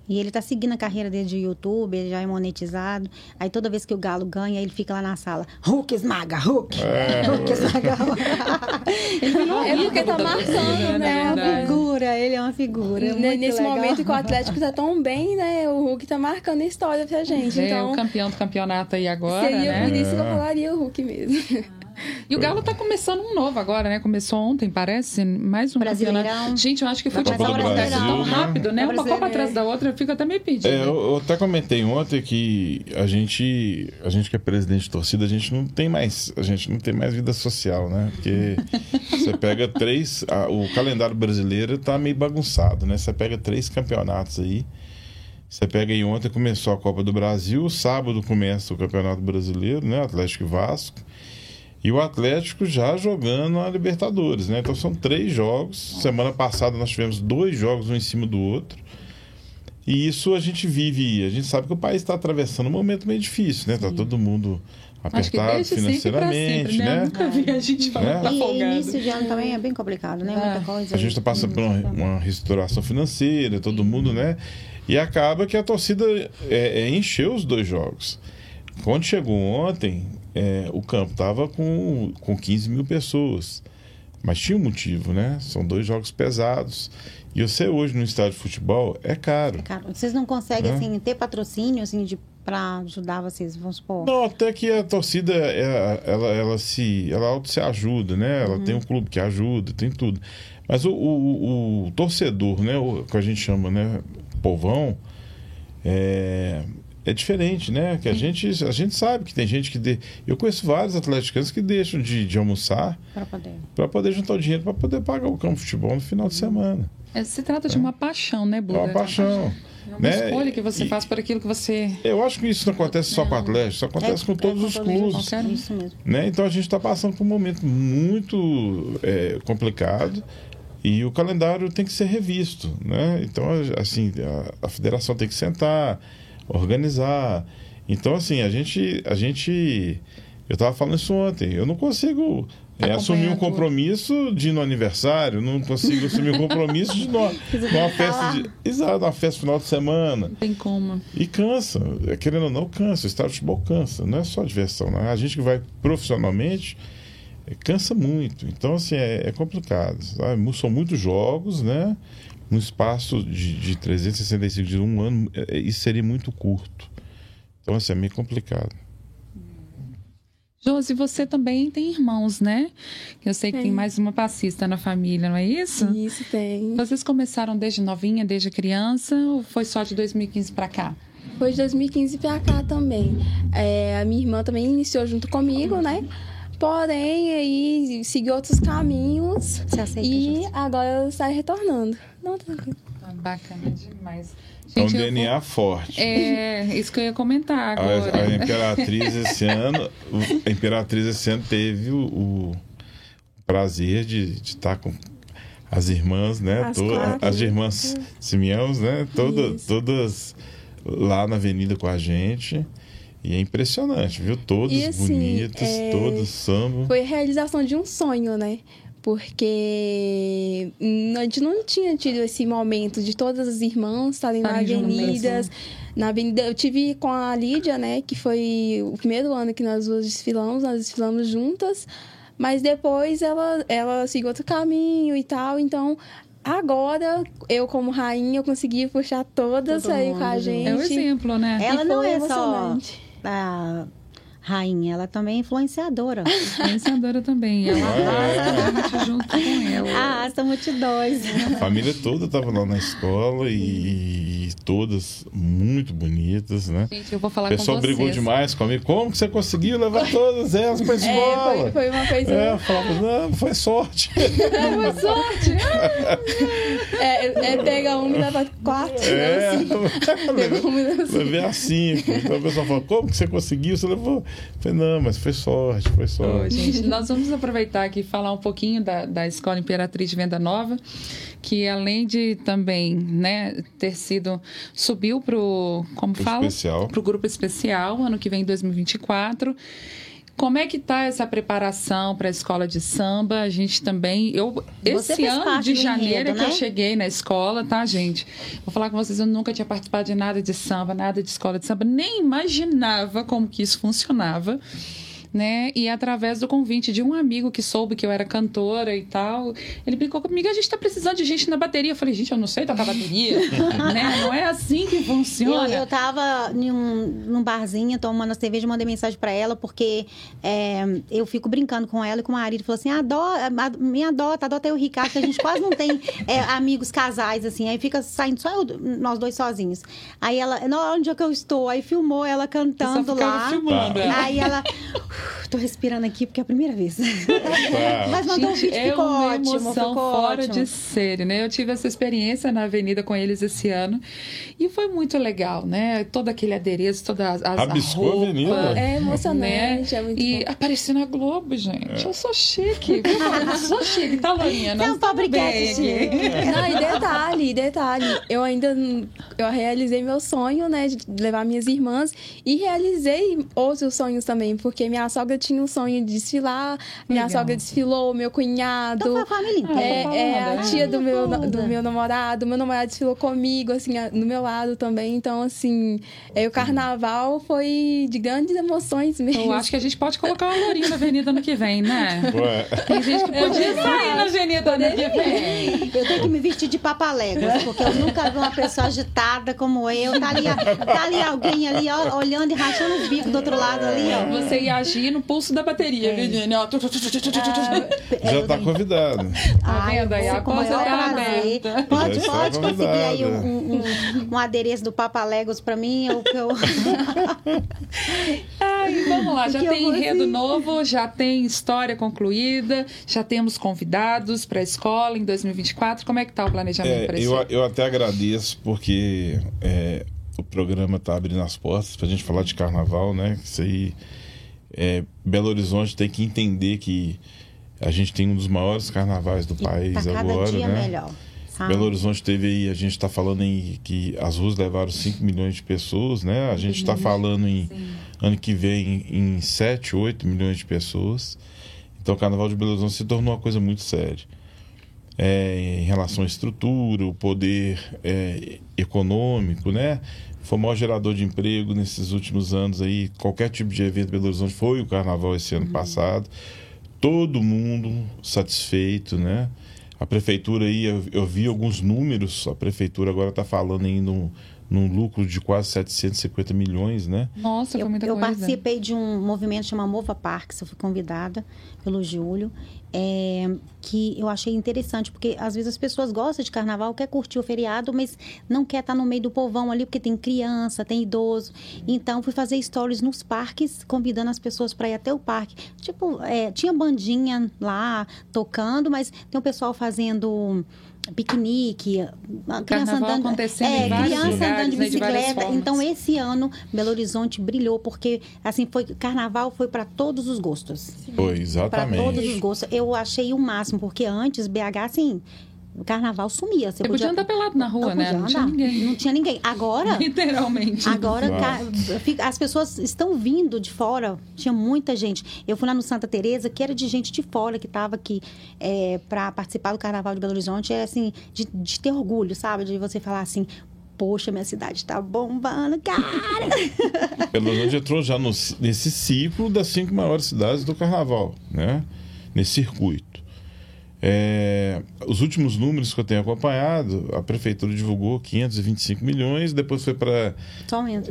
E ele tá seguindo a carreira dele de YouTube, ele já é monetizado. Aí toda vez que o Galo ganha, ele fica lá na sala. Hulk esmaga, Hulk! Hulk esmaga, Hulk! ele virou É porque tá marcando, torcida, né? é uma figura, ele é uma figura. é muito Nesse legal. momento que o Atlético tá tão bem, né? O Hulk tá marcando a história pra gente. É Então, o campeão do campeonato aí agora, seria né? por isso que eu falaria o Hulk mesmo. E o Galo tá começando um novo agora, né? Começou ontem, parece. Mais um Brasileirão. campeonato. Gente, eu acho que futebol acontece Brasil, tão né? rápido, né? Uma Copa atrás da outra, eu fico até meio pedido. É, eu, eu até comentei ontem que a gente, a gente que é presidente de torcida, a gente não tem mais, a gente não tem mais vida social, né? Porque você pega três, a- o calendário brasileiro tá meio bagunçado, né? Você pega três campeonatos aí. Você pega aí ontem começou a Copa do Brasil, sábado começa o Campeonato Brasileiro, né? Atlético e Vasco. E o Atlético já jogando a Libertadores, né? Então são três jogos. Semana passada nós tivemos dois jogos um em cima do outro. E isso a gente vive, a gente sabe que o país está atravessando um momento meio difícil, né? Tá todo mundo Acho que apertado desde sempre financeiramente, sempre, né? Eu né? nunca vi a gente falar É. que tá e início de ano também é bem complicado, né? Muita É. coisa. A gente está passando por uma, uma restauração financeira, todo mundo, né? E acaba que a torcida é, é, encheu os dois jogos. Quando chegou ontem, é, o campo estava com, com 15 mil pessoas. Mas tinha um motivo, né? São dois jogos pesados. E você hoje no estádio de futebol é caro. Cara, vocês não conseguem, Né? assim, ter patrocínio, assim, de, pra ajudar vocês, vamos supor. Não, até que a torcida, é, ela, ela se, ela auto se ajuda, né? Ela tem um clube que ajuda, tem tudo. Mas o, o, o torcedor, né? O que a gente chama, né? Povão, é, é diferente, né? Que a gente, a gente sabe que tem gente que... De... Eu conheço vários atleticanos que deixam de, de almoçar Pra poder. para poder juntar o dinheiro para poder pagar o campo de futebol no final de semana. É, se trata de uma paixão, né, É Buda? uma paixão. É uma né? escolha que você E- faz por aquilo que você... Eu acho que isso não acontece só com o Atlético, isso acontece com todos os clubes. Qualquer um. Isso mesmo. né? Então a gente está passando por um momento muito é, complicado e o calendário tem que ser revisto, né? Então assim a, a federação tem que sentar, organizar. Então assim a gente a gente eu estava falando isso ontem. Eu não consigo é, assumir um compromisso de ir no aniversário, não consigo assumir um compromisso de numa, numa festa de, exato, uma festa final de semana. Não tem como. E cansa, É, querendo ou não, cansa. O estádio de futebol cansa, não é só diversão. Né? A gente que vai profissionalmente é, cansa muito. Então, assim, é, é complicado. sabe? São muitos jogos, né? No espaço de, de 365 dias, um ano, é, é, isso seria muito curto. Então, assim, é meio complicado. Josi, você também tem irmãos, né? Eu sei que tem Tem. mais uma passista na família, não é isso? Isso tem. Vocês começaram desde novinha, desde criança, ou foi só de 2015 pra cá? Foi de 2015 pra cá também. É, a minha irmã também iniciou junto comigo, né? Porém, aí seguiu outros caminhos. Você aceita, E Josi? agora está retornando. Não, tranquilo. Ah, Bacana demais. É um eu vou- DNA forte. É, isso que eu ia comentar A, agora. a Imperatriz esse ano, a Imperatriz esse ano teve o, o prazer de, de estar com as irmãs, né? As quatro. as irmãs Simeãos, né? Toda, todas lá na avenida com a gente. E é impressionante, viu? Todas E, assim, bonitas, é, todas samba. Foi a realização de um sonho, né? Porque a gente não tinha tido esse momento de todas as irmãs estarem na juntas, avenidas. Na avenida, eu tive com a Lídia, né? Que foi o primeiro ano que nós duas desfilamos, nós desfilamos juntas. Mas depois ela, ela seguiu outro caminho e tal. Então, agora, eu como rainha, eu consegui puxar todas Todo aí mundo com a gente. É um exemplo, né? Ela não é só a rainha, ela também é influenciadora. Influenciadora também. Ela arrasta muito junto com ela. Arrasta multidões. A família toda estava lá na escola e, e todas muito bonitas, né? Gente, eu vou falar O pessoal com vocês. brigou demais comigo. Como que você conseguiu levar todas elas para É, escola? foi, foi uma coisa. É, eu falava, não, foi sorte. Boa sorte! É, é pega uma e leva quatro. É, assim. Pega uma e leva cinco. levei a cinco. Então o pessoal falou, como que você conseguiu? Você levou? Falei, não, mas foi sorte, foi sorte. gente, nós vamos aproveitar aqui e falar um pouquinho da, da Escola Imperatriz de Venda Nova, que além de também né, ter sido. subiu para o. como Pro fala? especial. Para o grupo especial, ano que vem, 2024. Como é que tá essa preparação para a escola de samba? A gente também, eu Você esse ano de janeiro enredo, que eu né? cheguei na escola, tá, gente? Vou falar com vocês, eu nunca tinha participado de nada de samba, nada de escola de samba, nem imaginava como que isso funcionava. Né? E através do convite de um amigo que soube que eu era cantora e tal, ele brincou comigo, a gente tá precisando de gente na bateria. Eu falei, gente, eu não sei tocar bateria, né? Não é assim que funciona. Eu, eu tava em um, num barzinho tomando cerveja mandei mensagem pra ela, porque é, eu fico brincando com ela e com o marido. Falou assim: adota, me adota, adota eu e o Ricardo, que a gente quase não tem é, amigos casais, assim. Aí fica saindo só eu, nós dois sozinhos. Aí ela, não, onde é que eu estou? Aí filmou ela cantando lá. Filmando. Aí ela, tô respirando aqui porque é a primeira vez. Mas mandou Gente, um vídeo, é ficou uma ótimo, emoção ficou fora ótimo. de série, né? Eu tive essa experiência na Avenida com eles esse ano e foi muito legal, né? Todo aquele adereço, toda as, as Rabiscou a roupa, avenida. É emocionante, né? é muito E bom. apareci na Globo, gente. Eu sou chique. Eu sou chique, tá, Lorinha? Você é um fabricante chique. Não, e detalhe, detalhe, eu ainda eu realizei meu sonho, né, de levar minhas irmãs e realizei outros sonhos também, porque minha sogra tinha um sonho de desfilar, minha Legal. sogra desfilou, meu cunhado, Então foi a família inteira. é, é a Toda. tia do meu, do meu namorado, meu namorado desfilou comigo, assim, no meu lado também, então, assim, é, o carnaval foi de grandes emoções mesmo. Eu acho que a gente pode colocar uma Lorinha na Avenida ano que vem, né? Ué, Tem gente que podia sair na Avenida ano que vem. Eu tenho que me vestir de papaléguas, porque eu nunca vi uma pessoa agitada como eu. Tá ali, tá ali alguém ali, ó, olhando e rachando os bicos do outro lado ali, ó. Você ia agir no pulso da bateria, Virginia. ó. Já tá convidado. Tá vendo aí? você A maior tá aberta. Pode, pode conseguir aí um, um, um adereço do Papaléguas pra mim. Eu, que eu... Ai, vamos lá, já Que tem enredo assim. novo, já tem história concluída, já temos convidados para a escola em 2024. Como é que tá o planejamento É, para esse eu, eu até agradeço porque é, o programa está abrindo as portas para a gente falar de carnaval, né? Isso aí, é, Belo Horizonte tem que entender que a gente tem um dos maiores carnavais do país tá cada agora, dia né? melhor. Sabe? Belo Horizonte teve aí, a gente está falando em que as ruas levaram 5 milhões de pessoas, né? A gente está falando em ano que vem em 7, 8 milhões de pessoas. Então o Carnaval de Belo Horizonte se tornou uma coisa muito séria. É, em relação à estrutura, o poder é, econômico, né? Foi o maior gerador de emprego nesses últimos anos aí. Qualquer tipo de evento Belo Horizonte foi o Carnaval esse ano passado. Todo mundo satisfeito, né? A prefeitura aí, eu, eu vi alguns números, a prefeitura agora está falando aí num, num lucro de quase 750 milhões, né? Nossa, foi Eu, muita eu coisa. participei de um movimento chamado Mova Parques, eu fui convidada pelo Júlio, é, que eu achei interessante, porque às vezes as pessoas gostam de carnaval, quer curtir o feriado, mas não quer estar no meio do povão ali, porque tem criança, tem idoso. Então, fui fazer stories nos parques, convidando as pessoas para ir até o parque. Tipo, é, tinha bandinha lá tocando, mas tem o pessoal fazendo piquenique, criança Carnaval andando, acontecendo é, criança lugares, andando de né, de bicicleta. formas. Então esse ano Belo Horizonte brilhou porque assim foi carnaval foi para todos os gostos. Foi, Para exatamente. todos os gostos. Eu achei o máximo porque antes BH assim, o carnaval sumia. Você Você podia andar pelado na rua, não né? podia Não tinha ninguém. Não tinha ninguém. Agora Literalmente. Agora Uau. ca- as pessoas estão vindo de fora, tinha muita gente. Eu fui lá no Santa Teresa, que era de gente de fora que estava aqui para participar do Carnaval de Belo Horizonte, é assim, de, de ter orgulho, sabe? De você falar assim, poxa, minha cidade tá bombando, cara. Belo Horizonte entrou já no- nesse ciclo das cinco maiores cidades do carnaval, né? Nesse circuito. É, os últimos números que eu tenho acompanhado, a prefeitura divulgou 525 milhões, depois foi para Só momento.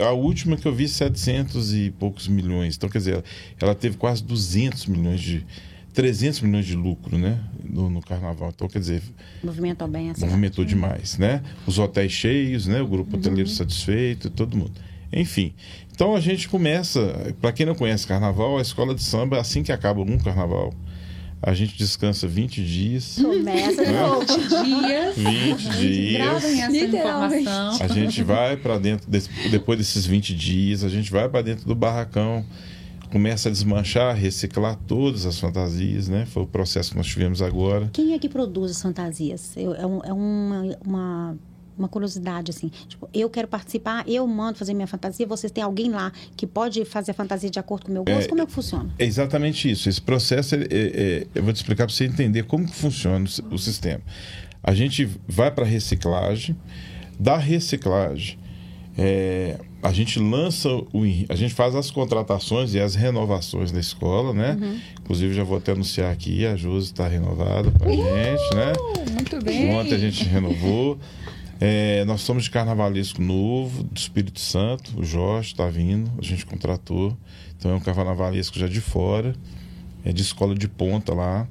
a, a última que eu vi 700 e poucos milhões. Então, quer dizer, ela teve quase 200 milhões de 300 milhões de lucro, né, no, no carnaval. Então, quer dizer, Movimentou bem assim. movimentou demais, né? Os hotéis cheios, né? O grupo hoteleiro satisfeito, todo mundo. Enfim, então a gente começa. Para quem não conhece carnaval, a escola de samba, assim que acaba um carnaval, a gente descansa 20 dias. Começa de novo. dias. 20 dias. Gravem essa Literalmente. informação. A gente vai para dentro, desse- depois desses 20 dias, a gente vai para dentro do barracão, começa a desmanchar, reciclar todas as fantasias, né? Foi o processo que nós tivemos agora. Quem é que produz as fantasias? É um- é uma, uma, uma curiosidade, assim. Tipo, eu quero participar, eu mando fazer minha fantasia, vocês têm alguém lá que pode fazer a fantasia de acordo com o meu gosto? É, Como é que funciona? É exatamente isso. Esse processo, é- é- eu vou te explicar para você entender como que funciona o o sistema. A gente vai para a reciclagem, da reciclagem, É, a gente lança o a gente faz as contratações e as renovações da escola, né? Uhum. Inclusive já vou até anunciar aqui, a Josi está renovada para gente, né? Muito bem. Ontem a gente renovou. É, nós somos de carnavalesco novo, do Espírito Santo. O Jorge está vindo, a gente contratou. Então é um carnavalesco já de fora, é de escola de ponta lá.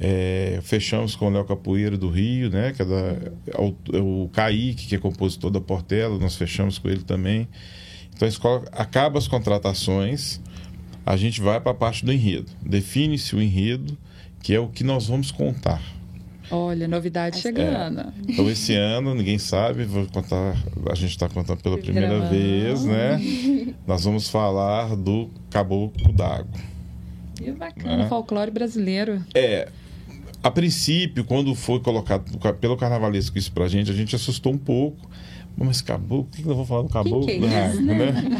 É, fechamos com o Léo Capoeira do Rio, né? Que é da, o, o Kaique, que é compositor da Portela, nós fechamos com ele também. Então a escola acaba as contratações, a gente vai para a parte do enredo. Define-se o enredo, que é o que nós vamos contar. Olha, novidade chegando. Então esse ano, ninguém sabe, vou contar, a gente está contando pela primeira Gravando. vez, né? Nós vamos falar do Caboclo d'Água. Que bacana, É. folclore brasileiro. É, a princípio, quando foi colocado pelo carnavalesco isso pra gente, a gente assustou um pouco. Mas caboclo, o que que eu vou falar do caboclo? que é isso, d'Água, né?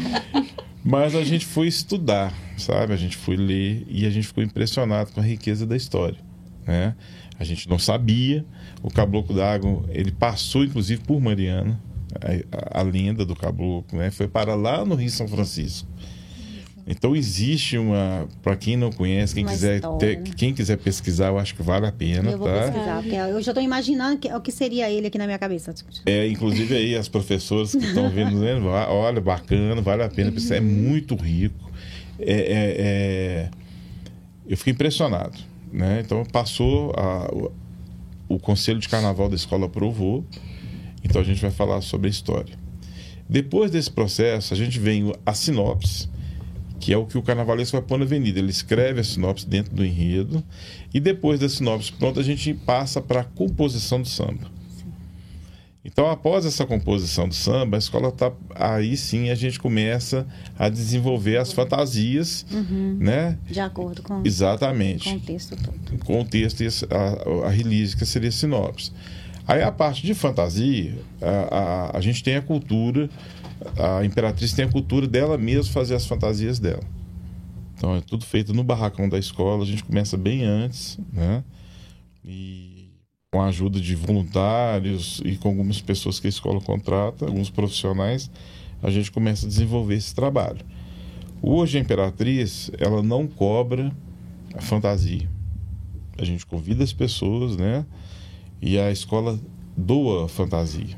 Mas a gente foi estudar, sabe? A gente foi ler e a gente ficou impressionado com a riqueza da história, né? A gente não sabia. O Caboclo d'Água, ele passou inclusive por Mariana, a, a lenda do caboclo, né? Foi para lá no Rio São Francisco. Então existe uma, para quem não conhece, quem Uma quiser ter- né? quem quiser pesquisar, eu acho que vale a pena, Eu tá? pesquisar, porque eu já estou imaginando que- o que seria ele aqui na minha cabeça. É, inclusive aí as professoras que estão vendo, né? Olha, bacana, vale a pena, porque isso é muito rico. É, é- é- Eu fiquei impressionado, né? Então passou, a- o, o Conselho de Carnaval da escola aprovou, então a gente vai falar sobre a história. Depois desse processo, a gente vem a sinopse, que é o que o carnavalesco vai pôr na avenida. Ele escreve a sinopse dentro do enredo, e depois da sinopse pronta, a gente passa para a composição do samba. Então, após essa composição do samba, a escola tá aí sim a gente começa a desenvolver as fantasias, né? De acordo com o Exatamente. contexto todo. Com o texto e a, a release, que seria sinopse. Aí a parte de fantasia, a, a, a gente tem a cultura, a Imperatriz tem a cultura dela mesma fazer as fantasias dela. Então é tudo feito no barracão da escola, a gente começa bem antes, né? E com a ajuda de voluntários e com algumas pessoas que a escola contrata, alguns profissionais, a gente começa a desenvolver esse trabalho. Hoje a Imperatriz, ela não cobra a fantasia. A gente convida as pessoas, né? E a escola doa a fantasia.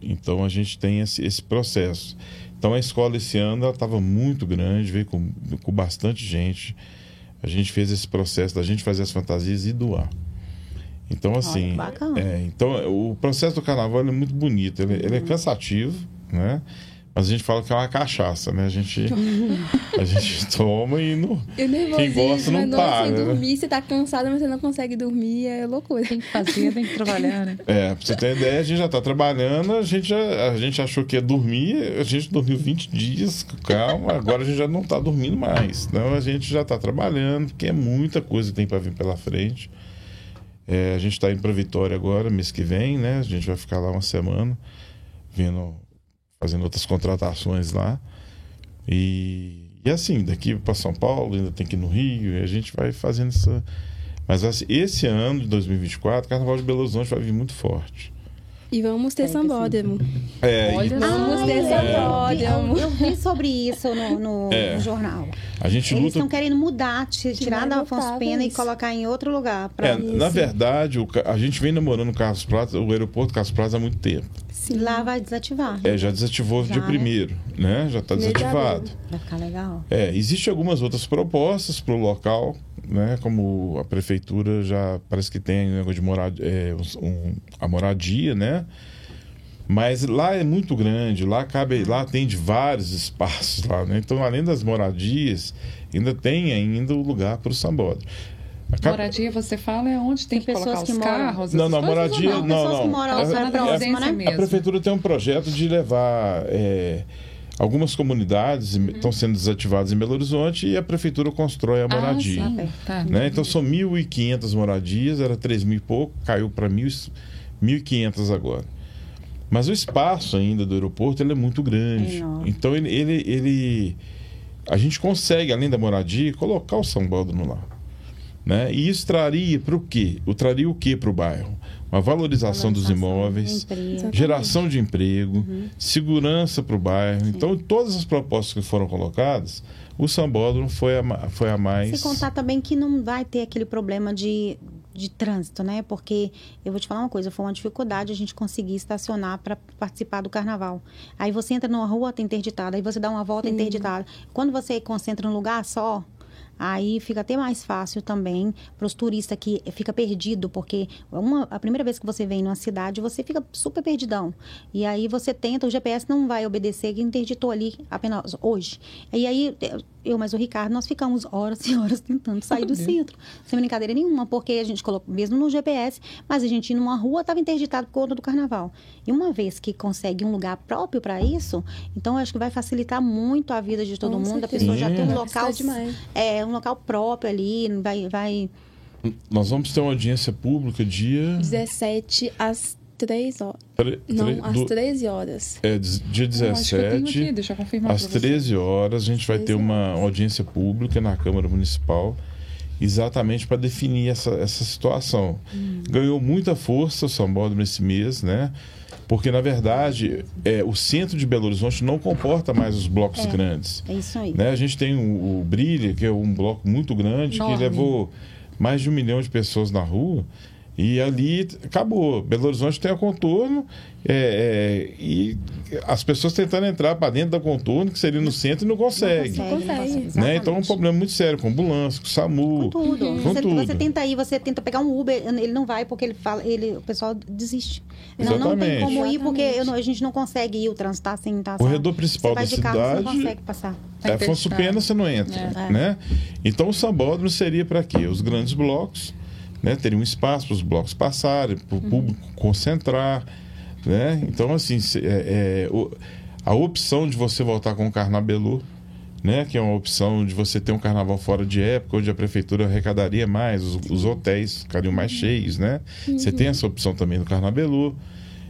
Então a gente tem esse, esse processo. Então a escola esse ano estava muito grande, veio com, com bastante gente. A gente fez esse processo da gente fazer as fantasias e doar. Então assim, bacana. é, então o processo do carnaval ele é muito bonito, ele, ele é cansativo, né? Mas a gente fala que é uma cachaça, né? A gente, a gente toma e não, quem gosta não né? Para. sem né? dormir, você tá cansado, mas você não consegue dormir, é loucura. Tem que fazer, tem que trabalhar, né? É, pra você ter ideia, a gente já tá trabalhando, a gente, já, a gente achou que ia dormir, a gente dormiu 20 dias, calma, agora a gente já não tá dormindo mais. Então a gente já tá trabalhando, porque é muita coisa que tem para vir pela frente. É, a gente tá indo para Vitória agora, mês que vem, né? A gente vai ficar lá uma semana, vindo, fazendo outras contratações lá. E, e assim, daqui para São Paulo, ainda tem que ir no Rio, e a gente vai fazendo essa. Mas assim, esse ano de 2024, o Carnaval de Belo Horizonte vai vir muito forte. E vamos ter sambódromo. É, e. Vamos ter eu, vi, sambódromo. eu vi sobre isso no, no- É. no jornal. a gente Eles luta. estão querendo mudar, ti- tirar da Afonso Pena e isso. colocar em outro lugar. É, na verdade, o a gente vem namorando o Carlos Praza, o aeroporto Carlos Praza há muito tempo. Lá vai desativar. É, já desativou Já, dia né? primeiro, né? Já está de desativado. Vai ficar legal. É, existem algumas outras propostas para o local, né? Como a prefeitura já parece que tem um negócio de moradia, é, um- a moradia, né? Mas lá é muito grande, lá cabe, lá atende vários espaços lá, né? Então, além das moradias, ainda tem ainda o lugar para o sambódromo. Acaba- Moradia, você fala, é onde tem, Tem que colocar pessoas os que moram- carros? Não, não, moradia- ou não, pessoas que não. moram na próxima, né? residência mesmo. A prefeitura tem um projeto de levar é, algumas comunidades estão sendo desativadas em Belo Horizonte e a prefeitura constrói a moradia. Ah. Tá. né? Então são 1.500 moradias, era 3 mil e pouco, caiu para 1.500 agora. Mas o espaço ainda do aeroporto ele é muito grande. Enorme. Então ele, ele, ele- a gente consegue, além da moradia, colocar o sambódromo lá. Né? E isso traria para o quê? O traria o quê para o bairro? Uma valorização, dos imóveis, emprego. geração de emprego, segurança para o bairro. Então, todas as propostas que foram colocadas, o Sambódromo foi a, foi a mais. Sem contar também que não vai ter aquele problema de, de trânsito, né? Porque eu vou te falar uma coisa, foi uma dificuldade a gente conseguir estacionar para participar do carnaval. Aí você entra numa rua, tá interditada, aí você dá uma volta interditada. Quando você concentra num lugar só, Aí fica até mais fácil também para os turistas que fica perdido, porque uma, a primeira vez que você vem numa cidade, você fica super perdidão. E aí você tenta, o GPS não vai obedecer, que interditou ali apenas hoje. E aí eu, mas o Ricardo, nós ficamos horas e horas tentando sair do centro, sem brincadeira nenhuma, porque a gente colocou, mesmo no GPS, mas a gente ia numa rua, estava interditado por conta do carnaval. E uma vez que consegue um lugar próprio para isso, então eu acho que vai facilitar muito a vida de todo Com mundo. A certeza. pessoa já tem um local, é, um local próprio ali, vai, vai Nós vamos ter uma audiência pública dia. 17 às 3 horas. tre- Não, tre- às do- 13 horas. é, dia Eu acho que eu tenho 17. aqui, deixa eu confirmar Às pra você. 13 horas, a gente vai ter 13 uma audiência pública na Câmara Municipal, exatamente para definir essa, essa situação. Ganhou muita força o Sambódromo esse mês, né? Porque, na verdade, é, o centro de Belo Horizonte não comporta mais os blocos É. grandes. é isso aí. Né? A gente tem o, o Brilha, que é um bloco muito grande, Enorme. que levou mais de um milhão de pessoas na rua. E ali acabou. Belo Horizonte tem a contorno é, é, e as pessoas tentando entrar para dentro da contorno, que seria no centro, e não consegue. Não consegue, consegue. não Né? Então é um problema muito sério com ambulância, com SAMU. Com tudo. Com você, tudo. você tenta ir, você tenta pegar um Uber, ele não vai porque ele fala, ele, o pessoal desiste. Não, não tem como ir porque eu não- a gente não consegue ir, o trânsito tá sem tá O corredor só- principal você vai da de carro, você não cidade- consegue passar. É, Afonso. Pena você não entra, É. né? Então o sambódromo seria para quê? Os grandes blocos, né? Teria um espaço para os blocos passarem, para o Uhum. público concentrar, né? Então assim, é, é, o- a opção de você voltar com o carnabelô, né? Que é uma opção de você ter um carnaval fora de época, onde a prefeitura arrecadaria mais, os, os hotéis ficariam mais Uhum. cheios, né? Você tem essa opção também no carnabelô.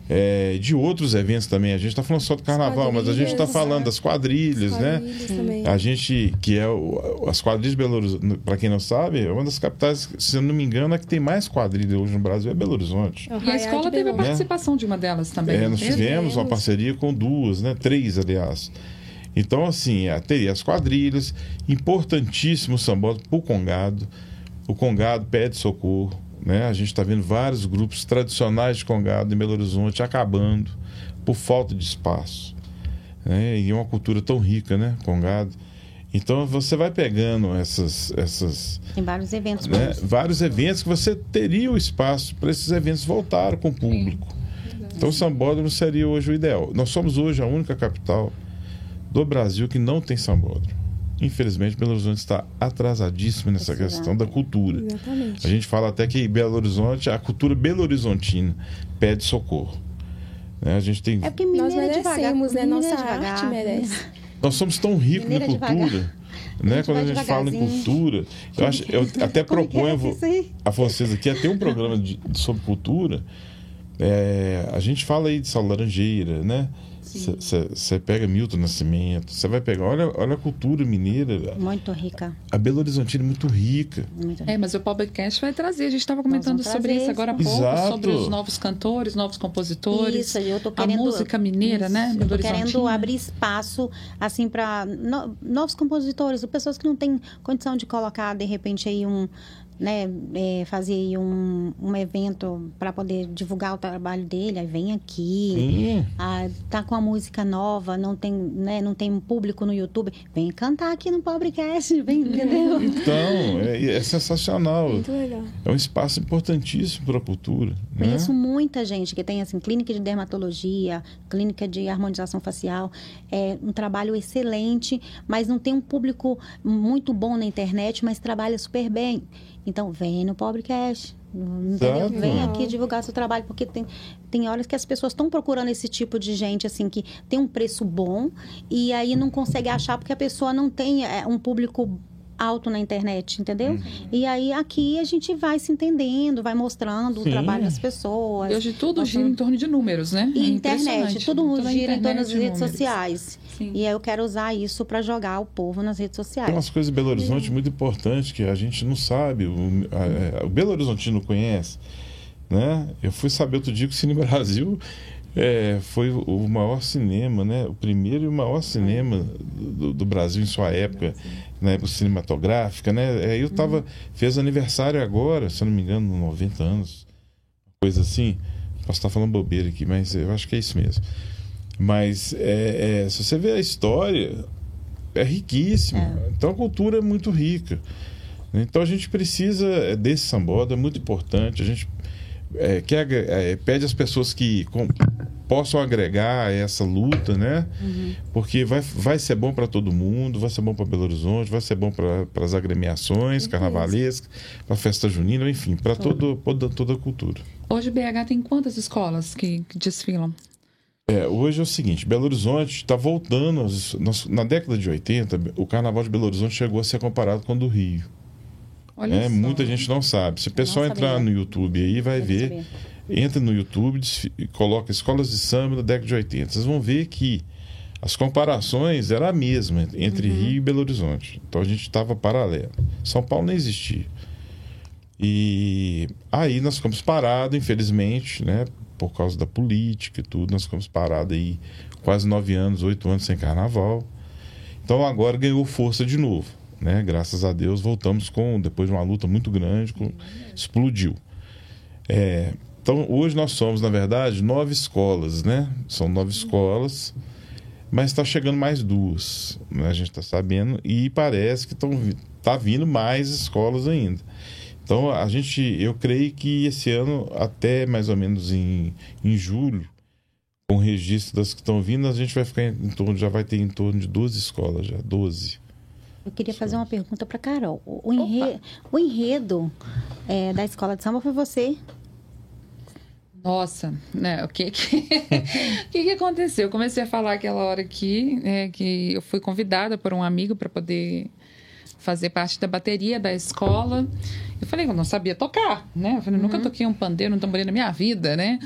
É, de outros eventos também. A gente está falando só do carnaval, mas a gente está quadrilhas, falando né? das quadrilhas, né? Quadrilhas também. A gente, que é o, as quadrilhas de Belo Horizonte, para quem não sabe, é uma das capitais, se eu não me engano, a que tem mais quadrilha hoje no Brasil é Belo Horizonte. É E a escola teve a participação de uma delas também. É, nós teve? fizemos uma parceria com duas, né? Três, aliás. Então, assim, é, teria as quadrilhas, importantíssimo o sambódromo para o Congado. O Congado pede socorro, né? A gente está vendo vários grupos tradicionais de Congado em Belo Horizonte acabando por falta de espaço. Né? E é uma cultura tão rica, né? Congado. Então, você vai pegando essas... essas Tem vários eventos. né, vários eventos que você teria o espaço para esses eventos voltar com o público. Então, o Sambódromo seria hoje o ideal. Nós somos hoje a única capital do Brasil que não tem Sambódromo. Infelizmente, Belo Horizonte está atrasadíssimo nessa Exato. questão da cultura. Exatamente. A gente fala até que em Belo Horizonte, a cultura belo-horizontina pede socorro. Né, A gente tem... É porque Nós é devagar. merecemos, né? é Nossa devagar. arte merece. Nós somos tão ricos em é cultura. Né? Quando a gente fala em cultura, eu, acho, eu até é que é proponho aí? a vocês aqui até um programa de- sobre cultura. É, a gente fala aí de Sal Laranjeira, né? Você pega Milton Nascimento, você vai pegar, olha, olha a cultura mineira, Muito rica. a Belo Horizontina é muito rica. Muito rica. É, mas o Podcast vai trazer. A gente estava comentando sobre isso agora há pouco, Exato. sobre os novos cantores, novos compositores. Isso, eu tô a querendo. música mineira, né? Isso, Eu tô Belo querendo abrir espaço, assim, para novos compositores, ou pessoas que não têm condição de colocar, de repente, aí um. Né, é, fazer aí um, um evento para poder divulgar o trabalho dele, aí vem aqui. Sim. Ah, tá com a música nova, não tem, né, não tem público no YouTube, vem cantar aqui no Pobrecast, vem, entendeu? Então, é, é sensacional. Muito legal. É um espaço importantíssimo para a cultura. né? Conheço muita gente que tem assim clínica de dermatologia, clínica de harmonização facial, é um trabalho excelente, mas não tem um público muito bom na internet, mas trabalha super bem. Então vem no Pobrecast, entendeu? Exato. Vem aqui divulgar seu trabalho porque tem tem horas que as pessoas estão procurando esse tipo de gente assim que tem um preço bom e aí não consegue achar porque a pessoa não tem é, um público alto na internet, entendeu? Uhum. E aí aqui a gente vai se entendendo, vai mostrando Sim. o trabalho das pessoas. E hoje tudo Mostrando- gira em torno de números, né? É E internet, impressionante. tudo Toda a gira em torno das internet, redes números. sociais. Sim. E aí eu quero usar isso para jogar o povo nas redes Tem sociais. umas coisas em Belo Horizonte muito importantes que a gente não sabe, o, a- é, o Belo Horizontino conhece. Né? Eu fui saber outro dia que o Cine Brasil é, foi o maior cinema, né? O primeiro e o maior cinema do, do Brasil em sua época, na época cinematográfica, né? Aí eu tava, fez aniversário agora, se eu não me engano, 90 anos, coisa assim. Posso estar falando bobeira aqui, mas eu acho que é isso mesmo. Mas é, é, se você vê a história, é riquíssima. É. Então a cultura é muito rica. Então a gente precisa desse samboda, é muito importante. A gente é, quer, é, pede às pessoas que com, possam agregar essa luta, né? Uhum. Porque vai, vai ser bom para todo mundo, vai ser bom para Belo Horizonte, vai ser bom para as agremiações uhum. carnavalescas, para a festa junina, enfim, para toda, toda a cultura. Hoje BH tem quantas escolas que, que desfilam? É, hoje é o seguinte, Belo Horizonte está voltando, na década de 80, o Carnaval de Belo Horizonte chegou a ser comparado com o do Rio. Olha é, muita gente não sabe. Se o pessoal entrar no YouTube aí, vai ver. Saber. Entra no YouTube e coloca escolas de samba da década de 80. Vocês vão ver que as comparações eram a mesma entre uhum. Rio e Belo Horizonte. Então a gente estava paralelo. São Paulo não existia. E aí nós ficamos parados, infelizmente, né? Por causa da política e tudo, nós ficamos parados aí quase nove anos, oito anos sem carnaval. Então agora ganhou força de novo né? Graças a Deus voltamos com depois de uma luta muito grande, com, explodiu. É, então hoje nós somos na verdade nove escolas, né? São nove escolas, mas está chegando mais duas, né? A gente está sabendo e parece que estão tá vindo mais escolas ainda. Então a gente, eu creio que esse ano até mais ou menos em, em julho com o registro das que estão vindo, a gente vai ficar em torno, já vai ter em torno de 12 escolas já, 12. Eu queria fazer uma pergunta para Carol. O, enredo, o enredo é, da escola de samba foi você? Nossa, né? O que que, o que que aconteceu? Eu comecei a falar aquela hora aqui, é, que eu fui convidada por um amigo para poder fazer parte da bateria da escola. Eu falei que eu não sabia tocar, né? Eu falei, uhum. nunca toquei um pandeiro, um tamborim na minha vida, né?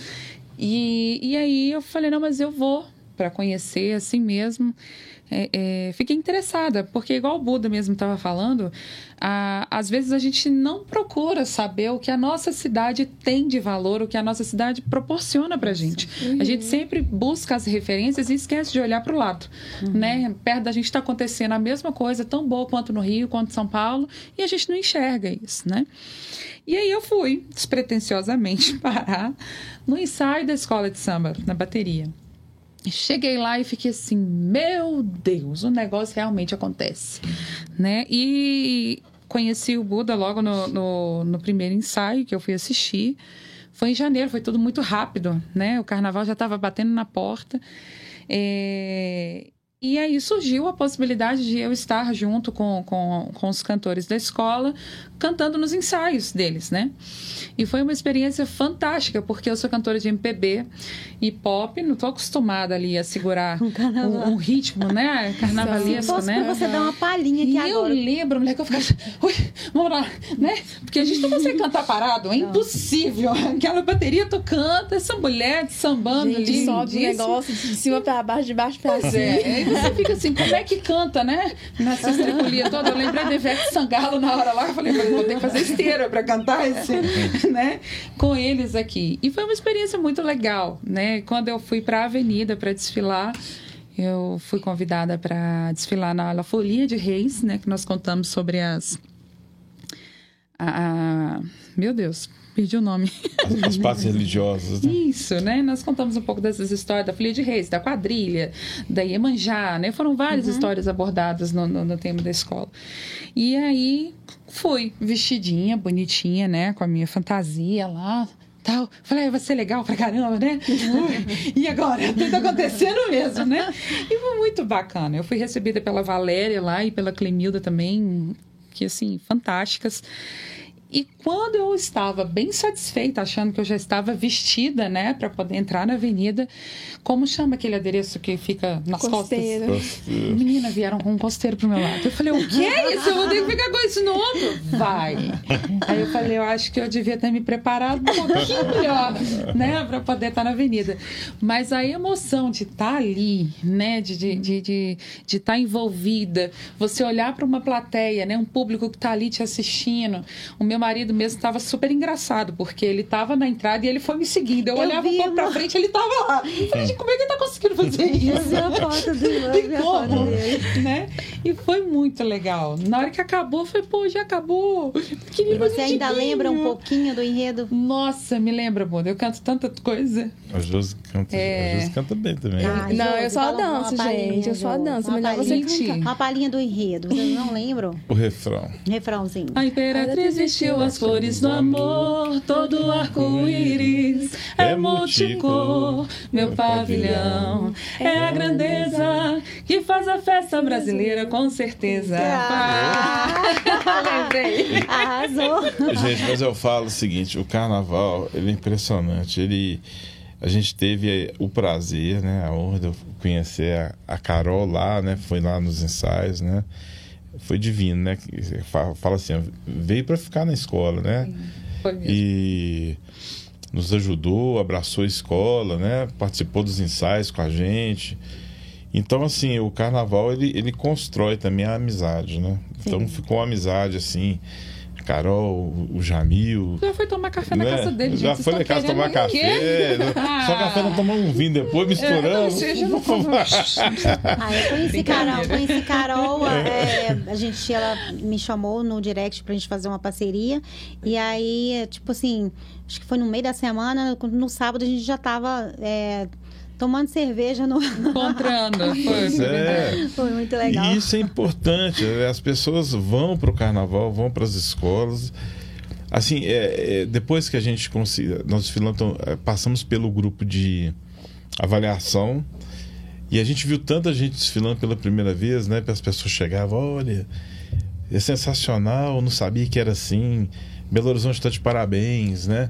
E, e aí eu falei, não, mas eu vou para conhecer assim mesmo é, é, fiquei interessada, porque igual o Buda mesmo estava falando, a, às vezes a gente não procura saber o que a nossa cidade tem de valor, o que a nossa cidade proporciona para a gente. Uhum. A gente sempre busca as referências e esquece de olhar para o lado, uhum. né? Perto da gente está acontecendo a mesma coisa, tão boa quanto no Rio, quanto em São Paulo, e a gente não enxerga isso, né? E aí eu fui, despretensiosamente, parar no ensaio da escola de samba, na bateria. Cheguei lá e fiquei assim, meu Deus, o negócio realmente acontece, né? E conheci o Buda logo no, no, no, primeiro ensaio que eu fui assistir. Foi em janeiro, foi tudo muito rápido, né? O carnaval já estava batendo na porta. É... E aí surgiu a possibilidade de eu estar junto com, com, com os cantores da escola, cantando nos ensaios deles, né? E foi uma experiência fantástica, porque eu sou cantora de MPB e pop, não estou acostumada ali a segurar um, um, ritmo, né? Carnavalesco, Posso né? você dar uma palhinha aqui e agora. eu lembro, mulher, que eu ficava assim, ui, vamos lá, né? Porque a gente não consegue cantar parado, é impossível. Aquela bateria tocando, essa mulher sambando gente, ali. sobe o negócio de cima para baixo, de baixo para cima. É, você fica assim, como é que canta, né? Nessa estripulia toda. Eu lembrei de Ivete Sangalo na hora lá. Eu falei, vou ter que fazer esteira para cantar esse, né? Com eles aqui. E foi uma experiência muito legal, né? Quando eu fui para a avenida para desfilar, eu fui convidada para desfilar na Folia de Reis, né? Que nós contamos sobre as... A, a, meu Deus, perdi o nome. As, as partes religiosas, né? Isso, né? Nós contamos um pouco dessas histórias da Folia de Reis, da quadrilha, da Iemanjá, né? Foram várias uhum. histórias abordadas no, no, no, tema da escola. E aí fui vestidinha, bonitinha, né? Com a minha fantasia lá, tal. Falei, vai ser legal pra caramba, né? e agora? Tudo acontecendo mesmo, né? E foi muito bacana. Eu fui recebida pela Valéria lá e pela Clemilda também, que assim, fantásticas. E quando eu estava bem satisfeita, achando que eu já estava vestida, né, para poder entrar na avenida, como chama aquele adereço que fica nas costeiro. costas? Menina, vieram com um costeiro pro meu lado. Eu falei, o que é isso? Eu vou ter que ficar com esse nome? Vai. Aí eu falei, eu acho que eu devia ter me preparado um pouquinho melhor, né, para poder estar na avenida. Mas a emoção de estar ali, né, de de, de, de, de estar envolvida, você olhar para uma plateia, né, um público que está ali te assistindo, o meu marido mesmo estava super engraçado, porque ele estava na entrada e ele foi me seguindo. Eu, Eu olhava um vi pouco pra frente ele estava lá. Eu falei, gente, como é que ele tá conseguindo fazer Eu vi isso? a foto do eu Tem como, né? E foi muito legal. Na hora que acabou, eu falei, pô, já acabou. Queria Você ainda lembra um pouquinho do enredo? Nossa, me lembra, Bunda. Eu canto tanta coisa. A Josi canta, É. a Josi canta bem também. Ah, Não, Josi, eu só danço, gente, eu só danço. uma Melhor você cantar. Uma palhinha do enredo, vocês não lembram? O refrão. Refrãozinho. A imperatriz vestiu as flores do amor, todo arco-íris é multicor. Meu pavilhão é a grandeza que faz a festa brasileira com certeza. Ah, Lembrei. arrasou. Gente, mas eu falo o seguinte, o carnaval, ele é impressionante. Ele, a gente teve o prazer, né, a honra de eu conhecer a, a Carol lá, né, foi lá nos ensaios, né. Foi divino, né? Fala, assim, veio para ficar na escola, né? Foi mesmo. E nos ajudou, abraçou a escola, né? Participou dos ensaios com a gente. Então, assim, o carnaval, ele, ele constrói também a amizade, né? Então, ficou uma amizade, assim, Carol, o Jamil... Já foi tomar café na né? casa dele, gente. Já foi na casa tomar querendo o quê? café. né? Só café não tomamos um vinho depois, misturando. É, não, seja, não Ah, eu conheci Carol, conheci Carol, é, a gente, ela me chamou no direct pra gente fazer uma parceria. E aí, tipo assim, acho que foi no meio da semana, no sábado a gente já tava é, tomando cerveja no. Encontrando. Foi, Pois foi é. Foi muito legal. E isso é importante. né? As pessoas vão para o carnaval, vão para as escolas. Assim, é, é, depois que a gente consiga, nós desfilamos, então, é, passamos pelo grupo de avaliação e a gente viu tanta gente desfilando pela primeira vez, né? As pessoas chegavam, olha, é sensacional, não sabia que era assim. Belo Horizonte está de parabéns, né?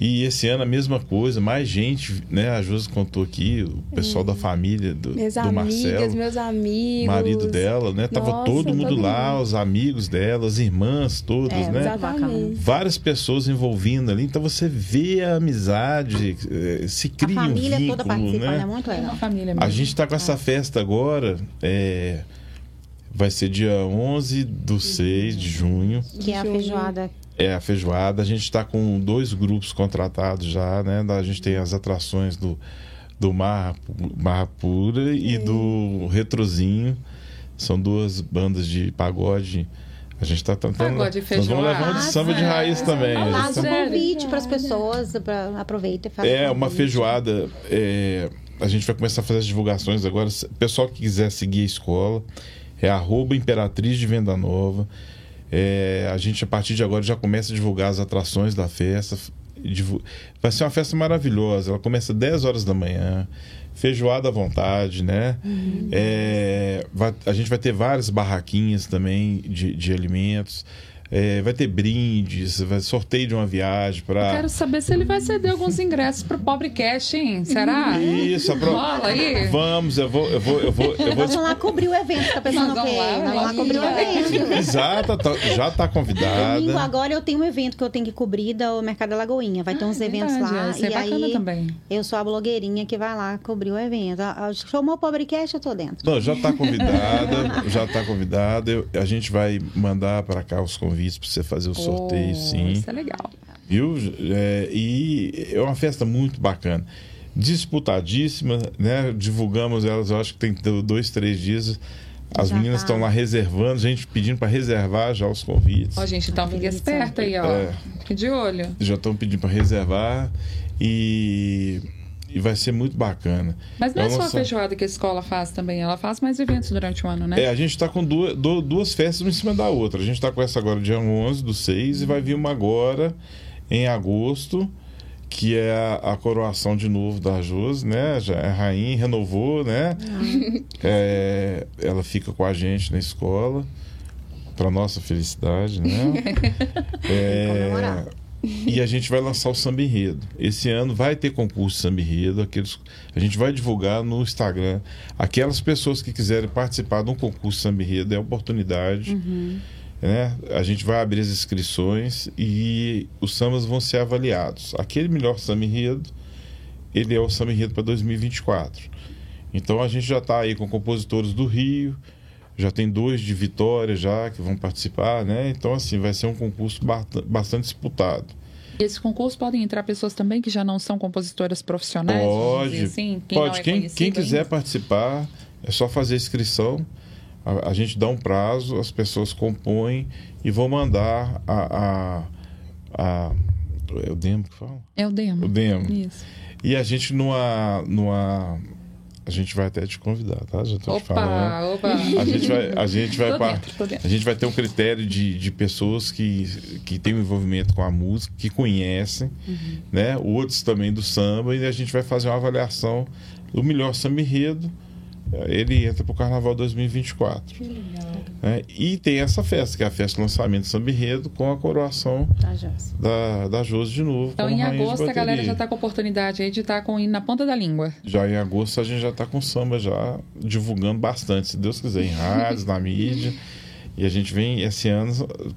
E esse ano a mesma coisa, mais gente, né? A Josi contou aqui, o pessoal da família do, Minhas do amigas, Marcelo meus amigos. marido dela, né? Tava Nossa, todo mundo todo lá, mundo. os amigos dela, as irmãs todas, É, né? Exatamente. Várias pessoas envolvindo ali, então você vê a amizade, eh, se A cria um família vínculo, toda participando, é né? muito É legal. uma família A mesmo. gente tá com essa festa agora, é, vai ser dia 11 do 6 de junho, Que é a feijoada. É a feijoada. A gente está com dois grupos contratados já, né? A gente tem as atrações do, do Marra, Marra Pura e do Retrozinho. São duas bandas de pagode. A gente está tentando. Pagode e Nós vamos um feijoada. samba de raiz também. Faça tá- um convite para as pessoas, pra, aproveita e faz É, um uma feijoada. é, a gente vai começar a fazer as divulgações agora. Pessoal que quiser seguir a escola, é arroba Imperatriz de Venda Nova. É, a gente, a partir de agora, já começa a divulgar as atrações da festa. Vai ser uma festa maravilhosa. Ela começa 10 horas da manhã. Feijoada à vontade, né? É, vai- a gente vai ter várias barraquinhas também de, de alimentos. É, vai ter brindes, vai sorteio de uma viagem para Quero saber se ele vai ceder alguns ingressos pro Pobre Cash, hein? Será? Isso, apro... Rola aí? Vamos, eu vou, eu vou, eu vou, eu vou. Nós vamos lá cobrir o evento, tá pensando Nós o quê? vamos lá, Nós vamos lá cobrir o evento. Exato, tá- já tá Domingo convidada. agora eu tenho um evento que eu tenho que cobrir do Mercado da Lagoinha. Vai ter uns eventos Verdade, lá. Isso é e bacana aí também. eu sou a blogueirinha que vai lá cobrir o evento. Ah, ah, Chamou o Pobrecast, eu tô dentro. Não, já tá convidada, já tá convidada. Eu- a gente vai mandar para cá os convites para você fazer o sorteio, Oh, sim. Isso é legal. Viu? É, e é uma festa muito bacana. Disputadíssima, né? Divulgamos elas, eu acho que tem do- dois, três dias. As Já meninas tá. estão lá reservando, gente pedindo para reservar já os convites. Ó, gente, então fique Delícia. esperto aí, ó. É. Fique de olho. já estão pedindo para reservar e, e vai ser muito bacana. Mas não é só a sou- feijoada que a escola faz também. Ela faz mais eventos durante o ano, né? É, a gente está com duas, du- duas festas uma em cima da outra. A gente está com essa agora dia 11 do 6 e vai vir uma agora em agosto, que é a, a coroação de novo da Josi, né? Já é rainha, renovou, né? É, ela fica com a gente na escola, para nossa felicidade, né? Comemorar. E a gente vai lançar o samba enredo. Esse ano vai ter concurso samba enredo. Aqueles, a gente vai divulgar no Instagram. Aquelas pessoas que quiserem participar de um concurso samba enredo é oportunidade. Né? A gente vai abrir as inscrições e os sambas vão ser avaliados. Aquele melhor samba enredo, ele é o samba enredo para 2024. Então a gente já está aí com compositores do Rio, Já tem dois de Vitória já que vão participar, né? Então, assim, vai ser um concurso bastante disputado. E esse concurso podem entrar pessoas também que já não são compositoras profissionais? Pode, assim, quem pode. É quem, quem quiser ainda? participar, é só fazer inscrição. A, a, gente dá um prazo, as pessoas compõem e vão mandar a, a, a é o demo que fala? É o demo. O demo. Isso. E a gente numa, numa a gente vai até te convidar, tá? Já tô opa, te falando. Opa. A gente vai, a gente vai, dentro, a gente vai ter um critério de, de pessoas que, que têm um envolvimento com a música, que conhecem, uhum. né? Outros também do samba e a gente vai fazer uma avaliação do melhor samba enredo ele entra para o Carnaval 2024. Que legal. É, e tem essa festa, que é a festa de lançamento de Samba Enredo, com a coroação da Josi, da, da Josi de novo. Então, em agosto, a galera já está com a oportunidade aí de estar tá com na ponta da língua. Já em agosto, a gente já está com samba já divulgando bastante, se Deus quiser, em rádios, na mídia. E a gente vem, esse ano,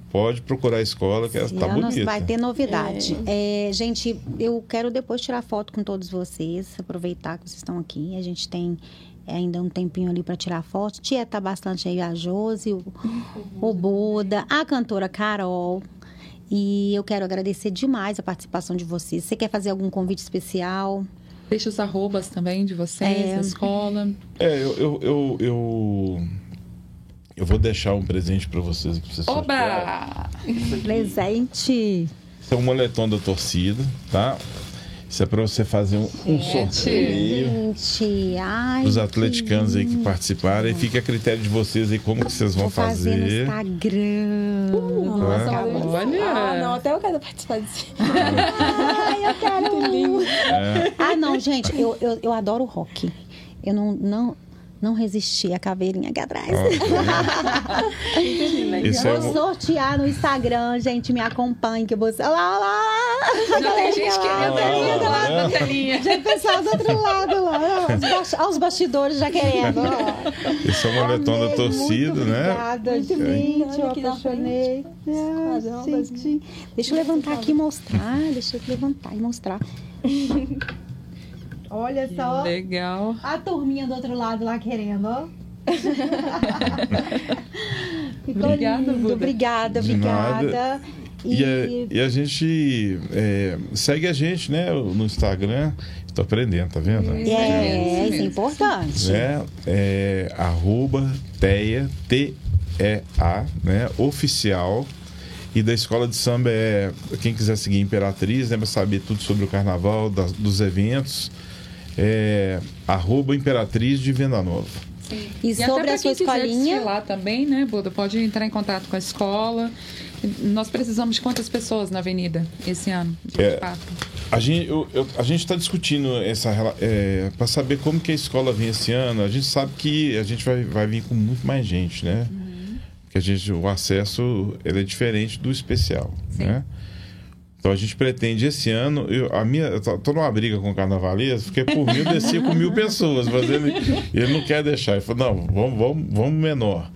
pode procurar a escola, que está bonita. vai ter novidade. É. É, gente, eu quero depois tirar foto com todos vocês, aproveitar que vocês estão aqui. A gente tem ainda um tempinho ali para tirar foto. Tia tá bastante aí a Josi, o, o Buda, a cantora Carol. E eu quero agradecer demais a participação de vocês. Você quer fazer algum convite especial? Deixa os arrobas também de vocês, é... da escola. É, eu, eu, eu, eu, eu vou deixar um presente para vocês. Pra vocês Oba! Presente! Isso é um moletom da torcida, tá? Isso é para você fazer um, um sorteio Gente, ai, os atleticanos aí que participaram. E fica a critério de vocês aí como que vocês vão Vou fazer. fazer no Instagram. Uh, nossa, é. olha. Ah, não, até eu quero participar disso. ai, eu quero. É. Ah, não, gente, eu, eu, eu adoro rock. Eu não, não, não resisti a caveirinha aqui atrás. Okay. vou sortear no Instagram, gente, me acompanhe que você. Olha lá, olha lá. Já tem gente querendo ali lá na telinha. Já pessoal do outro lado lá. Olha os bastidores já querendo. Esse é o moletom da torcida, né? Obrigada, gente. Eu apaixonei. Deixa eu levantar aqui e mostrar. Deixa eu levantar e mostrar. Olha que só. Legal. A turminha do outro lado lá querendo, ó. obrigada, Buda. Obrigada, obrigada. E... E, a, e, a, gente é, segue a gente, né, no Instagram. Estou aprendendo, tá vendo? É, é, isso é importante. É, é arroba teia, T-E-A, né, oficial. E da escola de samba é quem quiser seguir Imperatriz, né, para saber tudo sobre o carnaval, das, dos eventos é, arroba Imperatriz de Venda Nova. Sim. E, e sobre a sua escolinha. lá também, né, Buda? Pode entrar em contato com a escola. Nós precisamos de quantas pessoas na avenida esse ano? De é, a gente a está discutindo essa é, para saber como que a escola vem esse ano. A gente sabe que a gente vai, vai vir com muito mais gente, né? Uhum. Que a gente o acesso ele é diferente do especial, Sim. né? Então a gente pretende esse ano. Eu, a minha, eu tô numa briga com o carnavalesco, porque por mil descia com mil pessoas, mas ele, ele não quer deixar. Ele falou: não, vamos, vamos, vamos menor.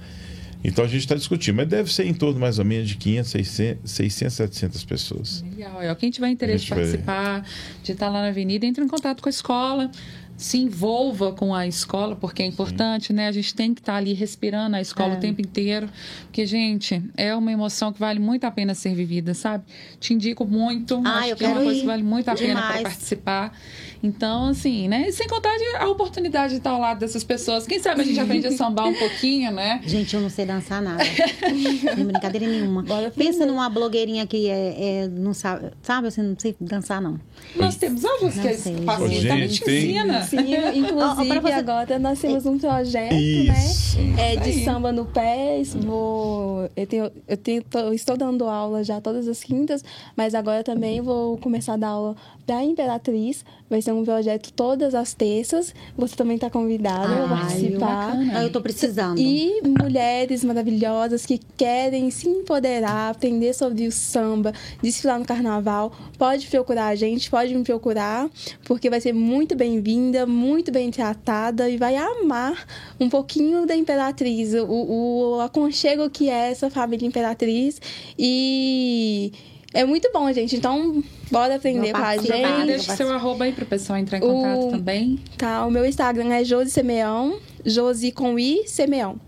Então a gente está discutindo, mas deve ser em torno mais ou menos de 500, 600, 600 700 pessoas. Legal. Quem tiver interesse de participar, vai... de estar lá na avenida, entre em contato com a escola se envolva com a escola, porque é importante, Sim. né? A gente tem que estar ali respirando a escola é. o tempo inteiro. Porque, gente, é uma emoção que vale muito a pena ser vivida, sabe? Te indico muito. Ah, acho eu que é uma coisa ir. que vale muito a pena para participar. Então, assim, né? E sem contar a oportunidade de estar ao lado dessas pessoas. Quem sabe a gente aprende a sambar um pouquinho, né? Gente, eu não sei dançar nada. Sem brincadeira nenhuma. Bora Pensa numa blogueirinha que é, é, não sabe, sabe assim, não sei dançar, não. Nós temos alunos que facilmente ensina. Sim, inclusive você... agora nós temos um projeto, né? Isso. né? É, de samba no pé. Vou, eu tenho, eu tenho, tô, estou dando aula já todas as quintas, mas agora também vou começar a dar aula da Imperatriz. Vai ser um projeto todas as terças. Você também está convidada a participar. Ah, eu estou precisando. E mulheres maravilhosas que querem se empoderar, aprender sobre o samba, desfilar no carnaval, pode procurar a gente, pode me procurar, porque vai ser muito bem-vinda, muito bem tratada e vai amar um pouquinho da Imperatriz, o, o aconchego que é essa família Imperatriz. E é muito bom, gente. Então, bora aprender com a gente. Deixa seu arroba aí pro pessoal entrar em contato o... também. Tá, o meu Instagram é Josi Semeão, Josi com I Semeão.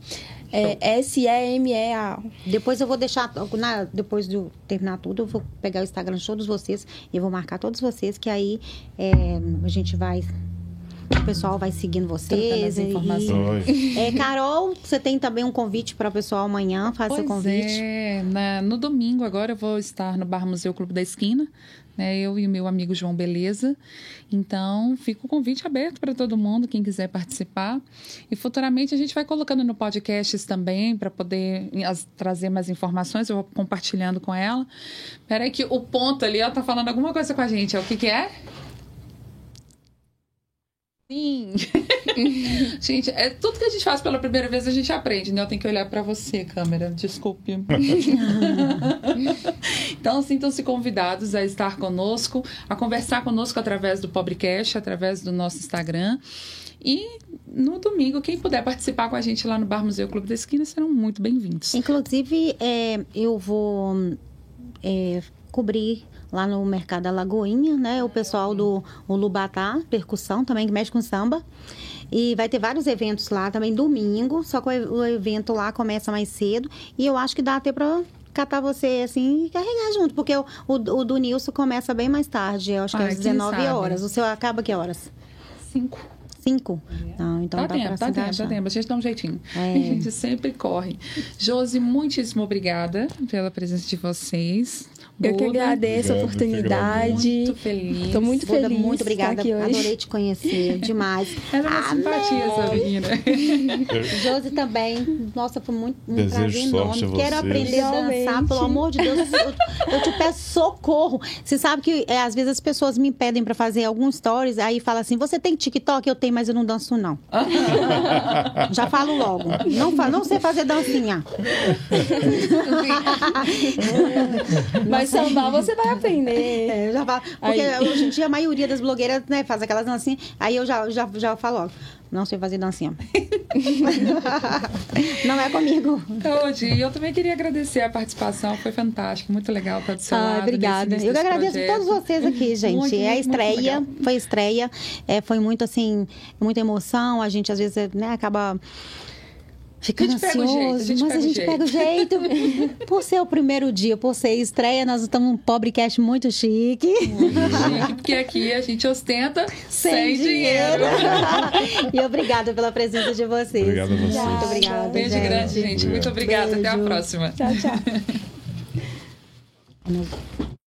É S-E-M-E-A. Depois eu vou deixar, na- depois de terminar tudo, eu vou pegar o Instagram de todos vocês e vou marcar todos vocês, que aí é, a gente vai. O pessoal vai seguindo vocês. as informações. Oi. É, Carol, você tem também um convite para o pessoal amanhã, faz seu Pois convite. é, na- no domingo agora eu vou estar no Bar Museu Clube da Esquina, né? Eu e o meu amigo João Beleza. Então, fica o convite aberto para todo mundo, quem quiser participar. E futuramente a gente vai colocando no podcast também para poder as- trazer mais informações. Eu vou compartilhando com ela. Peraí que o ponto ali, ó, tá falando alguma coisa com a gente. ó. O que que é? Sim. gente, é tudo que a gente faz pela primeira vez a gente aprende, né? Eu tenho que olhar para você, câmera. Desculpe. então, sintam-se convidados a estar conosco, a conversar conosco através do Pobrecast, através do nosso Instagram. E no domingo, quem puder participar com a gente lá no Bar Museu Clube da Esquina serão muito bem-vindos. Inclusive, é, eu vou é, cobrir lá no Mercado da Lagoinha, né? O pessoal do Lubatá, percussão também, que mexe com samba. E vai ter vários eventos lá também domingo, só que o evento lá começa mais cedo. E eu acho que dá até pra catar você assim e carregar junto, porque o, o, o do Nilson começa bem mais tarde, eu acho que Ai, às quem 19 sabe? horas. O seu acaba que horas? Cinco. Cinco? Não, então tá dá tempo, tá tempo, tá tempo. A gente dá um jeitinho. É. A gente sempre corre. Josi, muitíssimo obrigada pela presença de vocês. Eu que Buda, agradeço a oportunidade. Muito feliz. Tô muito Buda, feliz muito obrigada. aqui hoje. Adorei te conhecer demais. Ela é uma Amém. simpatia, essa menina. Josi também. Nossa, foi muito um Desejo prazer sorte enorme. Quero vocês. aprender a dançar, pelo amor de Deus. Eu, eu te peço socorro. Você sabe que é, às vezes as pessoas me pedem pra fazer alguns stories, aí fala assim: você tem TikTok? Eu tenho, mas eu não danço, não. Já falo logo. Não, não sei fazer dancinha. Mas sambar você vai aprender. É, eu já falo. Porque Aí. hoje em dia a maioria das blogueiras né, faz aquelas dancinhas. Aí eu já, já, já falo logo. Não sei fazer dancinha. não é comigo. Hoje, eu também queria agradecer a participação, foi fantástico, muito legal estar do seu Ah, lado. obrigada. nesse Eu agradeço desse a todos projeto. vocês aqui, gente. Muito, é a estreia, foi estreia. É, foi muito assim, muita emoção. A gente às vezes né, acaba ficando A gente pega o ansioso, jeito, a gente mas pega a gente pega o jeito. por ser o primeiro dia, por ser estreia, nós estamos um pobrecast muito chique. Chique, porque aqui a gente ostenta sem, dinheiro. e obrigada pela presença de vocês. Obrigado a vocês. Muito obrigada. Beijo gente. grande, gente. Muito obrigada. Até a próxima. Tchau, tchau.